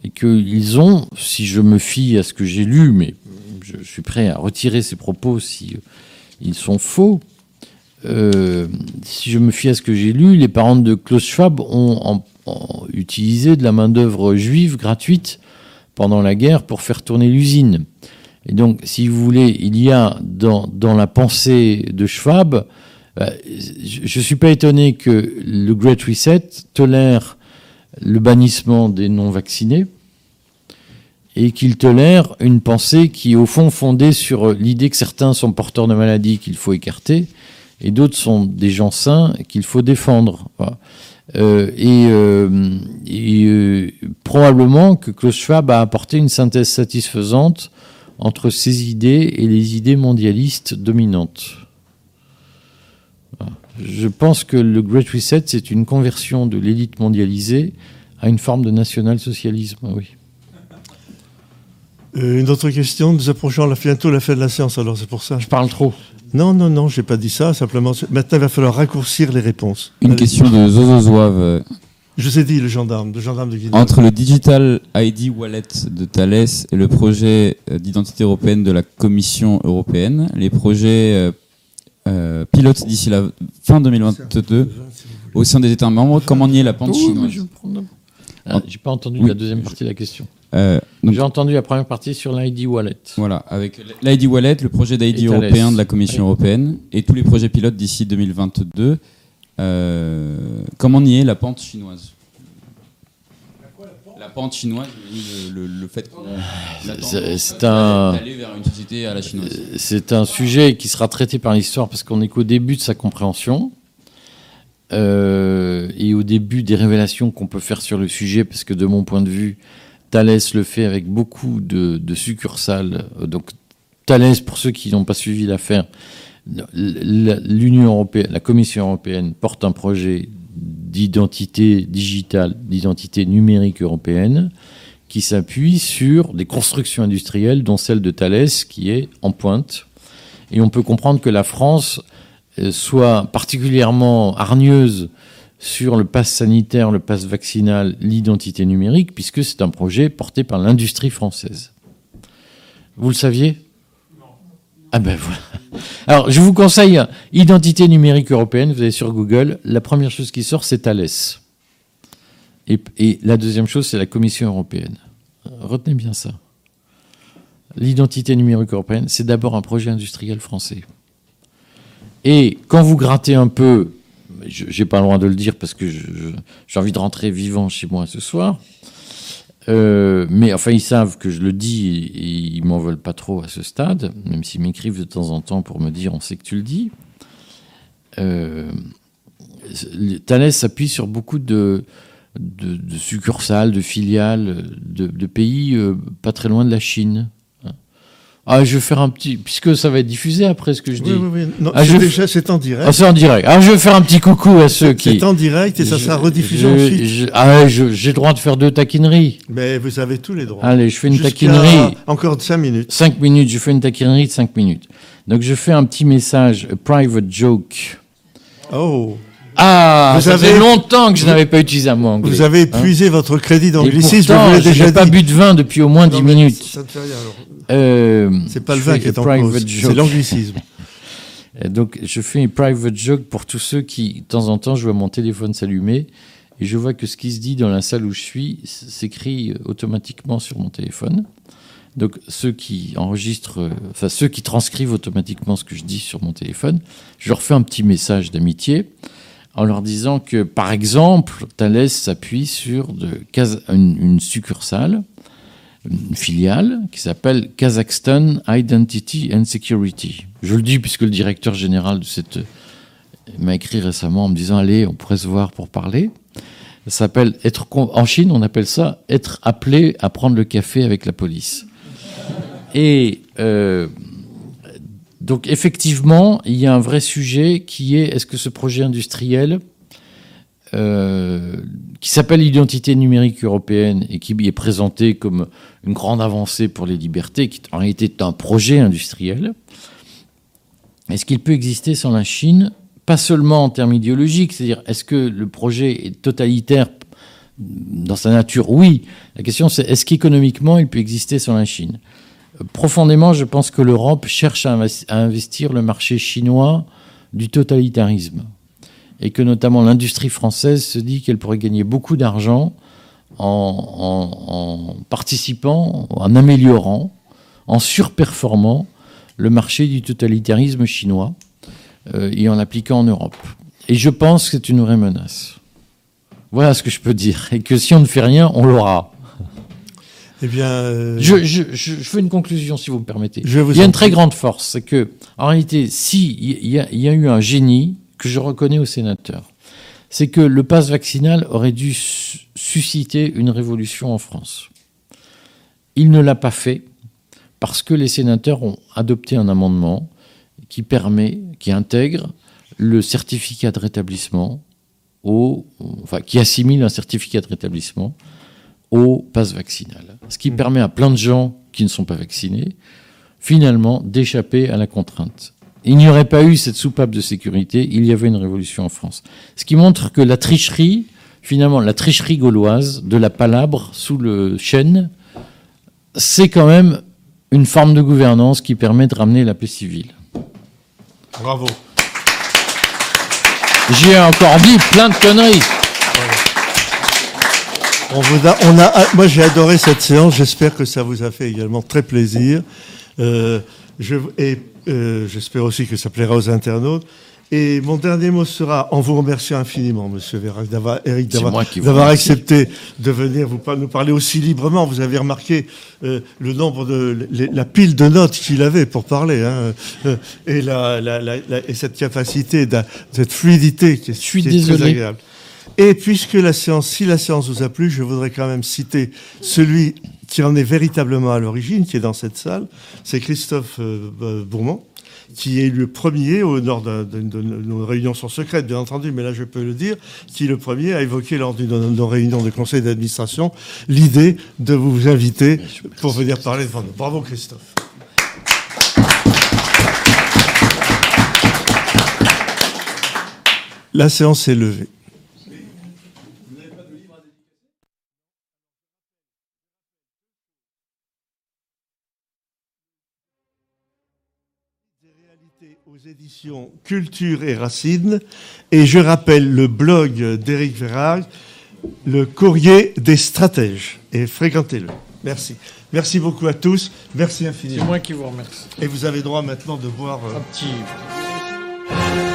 et qu'ils ont, si je me fie à ce que j'ai lu, mais je suis prêt à retirer ces propos si ils sont faux, euh, si je me fie à ce que j'ai lu, les parents de Klaus Schwab ont utilisé de la main-d'œuvre juive gratuite pendant la guerre pour faire tourner l'usine. Et donc, si vous voulez, il y a dans, dans la pensée de Schwab, euh, je ne suis pas étonné que le Great Reset tolère le bannissement des non-vaccinés et qu'il tolère une pensée qui est au fond fondée sur l'idée que certains sont porteurs de maladies qu'il faut écarter et d'autres sont des gens sains qu'il faut défendre. Euh, et, euh, euh, probablement que Klaus Schwab a apporté une synthèse satisfaisante entre ces idées et les idées mondialistes dominantes. Je pense que le Great Reset, c'est une conversion de l'élite mondialisée à une forme de national-socialisme, oui. une autre question, nous approchons bientôt la fin de la séance, alors c'est pour ça. Je parle trop. Non, non, non, j'ai pas dit ça. Simplement, maintenant, il va falloir raccourcir les réponses. Une question de Zozo Zouave. Je vous ai dit, le gendarme, le gendarme de Guinée. Entre le Digital ID Wallet de Thales et le projet euh, d'identité européenne de la Commission européenne, les projets euh, pilotes d'ici la fin 2022 au sein des États membres, comment nier la pente chinoise ah, J'ai pas entendu la deuxième partie de la question. Euh, J'ai entendu la première partie sur l'ID Wallet. Voilà, avec l'ID Wallet, le projet d'ID européen de la Commission européenne et tous les projets pilotes d'ici 2022. Euh, comment nier la pente chinoise? La pente chinoise, le, le, fait qu'on c'est un vers une société à la chinoise. C'est un sujet qui sera traité par l'histoire parce qu'on est qu'au début de sa compréhension euh, et au début des révélations qu'on peut faire sur le sujet parce que de mon point de vue, Thalès le fait avec beaucoup de, succursales. Donc Thalès, pour ceux qui n'ont pas suivi l'affaire, l'Union européenne, la Commission européenne porte un projet d'identité digitale, d'identité numérique européenne, qui s'appuie sur des constructions industrielles, dont celle de Thalès, qui est en pointe. Et on peut comprendre que la France euh, soit particulièrement hargneuse sur le pass sanitaire, le pass vaccinal, l'identité numérique, puisque c'est un projet porté par l'industrie française. Vous le saviez? Ah ben voilà. Alors, je vous conseille Identité numérique européenne, vous allez sur Google, la première chose qui sort, c'est Thales. Et, la deuxième chose, c'est la Commission européenne. Retenez bien ça. L'identité numérique européenne, c'est d'abord un projet industriel français. Et quand vous grattez un peu j'ai pas le droit de le dire parce que j'ai envie de rentrer vivant chez moi ce soir. Euh, mais enfin, ils savent que je le dis et, ils m'en veulent pas trop à ce stade, même s'ils m'écrivent de temps en temps pour me dire on sait que tu le dis. Euh, s'appuie sur beaucoup de, succursales, de filiales, de, de pays euh, pas très loin de la Chine. Ah, je vais faire un petit, puisque ça va être diffusé après ce que je dis. Oui, oui, oui. ah, déjà, c'est en direct. Ah, c'est en direct. Alors, je vais faire un petit coucou à ceux qui. C'est en direct et ça sera rediffusé ensuite. ah, j'ai le droit de faire deux taquineries. Mais vous avez tous les droits. Allez, je fais une taquinerie. Encore de 5 minutes. 5 minutes, je fais une taquinerie de 5 minutes. Donc, je fais un petit message, a private joke. Oh. Ah, vous ça avez... fait longtemps que je n'avais pas utilisé un mot anglais. Vous avez hein. épuisé votre crédit d'anglicisme. Je n'ai pas bu de vin depuis au moins 10 minutes. Ça ne fait rien. Alors. Euh, c'est pas le vin qui est en cause, c'est l'anglicisme. Donc, je fais une private joke pour tous ceux qui, de temps en temps, je vois mon téléphone s'allumer et je vois que ce qui se dit dans la salle où je suis s'écrit automatiquement sur mon téléphone. Donc, ceux qui enregistrent, enfin, ceux qui transcrivent automatiquement ce que je dis sur mon téléphone, je leur fais un petit message d'amitié en leur disant que, par exemple, Thalès s'appuie sur de, une, une succursale une filiale qui s'appelle Kazakhstan Identity and Security. Je le dis puisque le directeur général de cette m'a écrit récemment en me disant allez, on pourrait se voir pour parler. Ça s'appelle être en Chine, on appelle ça être appelé à prendre le café avec la police. Et euh, donc effectivement, il y a un vrai sujet qui est est-ce que ce projet industriel euh, qui s'appelle l'identité numérique européenne et qui est présenté comme une grande avancée pour les libertés, qui en réalité un projet industriel, est-ce qu'il peut exister sans la Chine? Pas seulement en termes idéologiques, c'est-à-dire est-ce que le projet est totalitaire? Dans sa nature Oui. La question c'est est-ce qu'économiquement il peut exister sans la Chine? Profondément, je pense que l'Europe cherche à investir le marché chinois du totalitarisme et que notamment l'industrie française se dit qu'elle pourrait gagner beaucoup d'argent en, participant, en améliorant, en surperformant le marché du totalitarisme chinois euh, et en l'appliquant en Europe. Et je pense que c'est une vraie menace. Voilà ce que je peux dire. Et que si on ne fait rien, on l'aura. Eh bien, euh, je, fais une conclusion, si vous me permettez. il y a une très grande force, c'est que, en réalité, si il y, a eu un génie que je reconnais aux sénateurs, c'est que le pass vaccinal aurait dû susciter une révolution en France. Il ne l'a pas fait parce que les sénateurs ont adopté un amendement qui permet, qui intègre le certificat de rétablissement au, enfin, qui assimile un certificat de rétablissement au pass vaccinal. Ce qui mmh. permet à plein de gens qui ne sont pas vaccinés, finalement, d'échapper à la contrainte. Il n'y aurait pas eu cette soupape de sécurité, il y avait une révolution en France. Ce qui montre que la tricherie, finalement, la tricherie gauloise de la palabre sous le chêne, c'est quand même une forme de gouvernance qui permet de ramener la paix civile. Bravo. J'ai encore dit plein de conneries. On vous a, on a, moi, j'ai adoré cette séance. J'espère que ça vous a fait également très plaisir. Euh, je, et euh, j'espère aussi que ça plaira aux internautes. Et mon dernier mot sera en vous remerciant infiniment, Monsieur Vérac, d'avoir, Eric, d'avoir, accepté de venir vous, nous parler aussi librement. Vous avez remarqué euh, le nombre de, la pile de notes qu'il avait pour parler, hein, euh, et, la, et cette capacité, cette fluidité qui est, Je suis désolé. très agréable. Et puisque la séance, si la séance vous a plu, je voudrais quand même citer celui qui en est véritablement à l'origine, qui est dans cette salle, c'est Christophe euh, Bourmont, qui est le premier, au nord de, nos réunions sont secrètes, bien entendu, mais là je peux le dire, qui est le premier à évoquer lors d'une de nos réunions de conseil d'administration l'idée de vous inviter pour venir parler devant nous. Bravo Christophe. La séance est levée. Aux éditions Culture et Racines. Et je rappelle le blog d'Éric Verrag, le courrier des stratèges. Et fréquentez-le. Merci. Merci beaucoup à tous. Merci infiniment. C'est moi qui vous remercie. Et vous avez droit maintenant de boire. Euh, Un petit.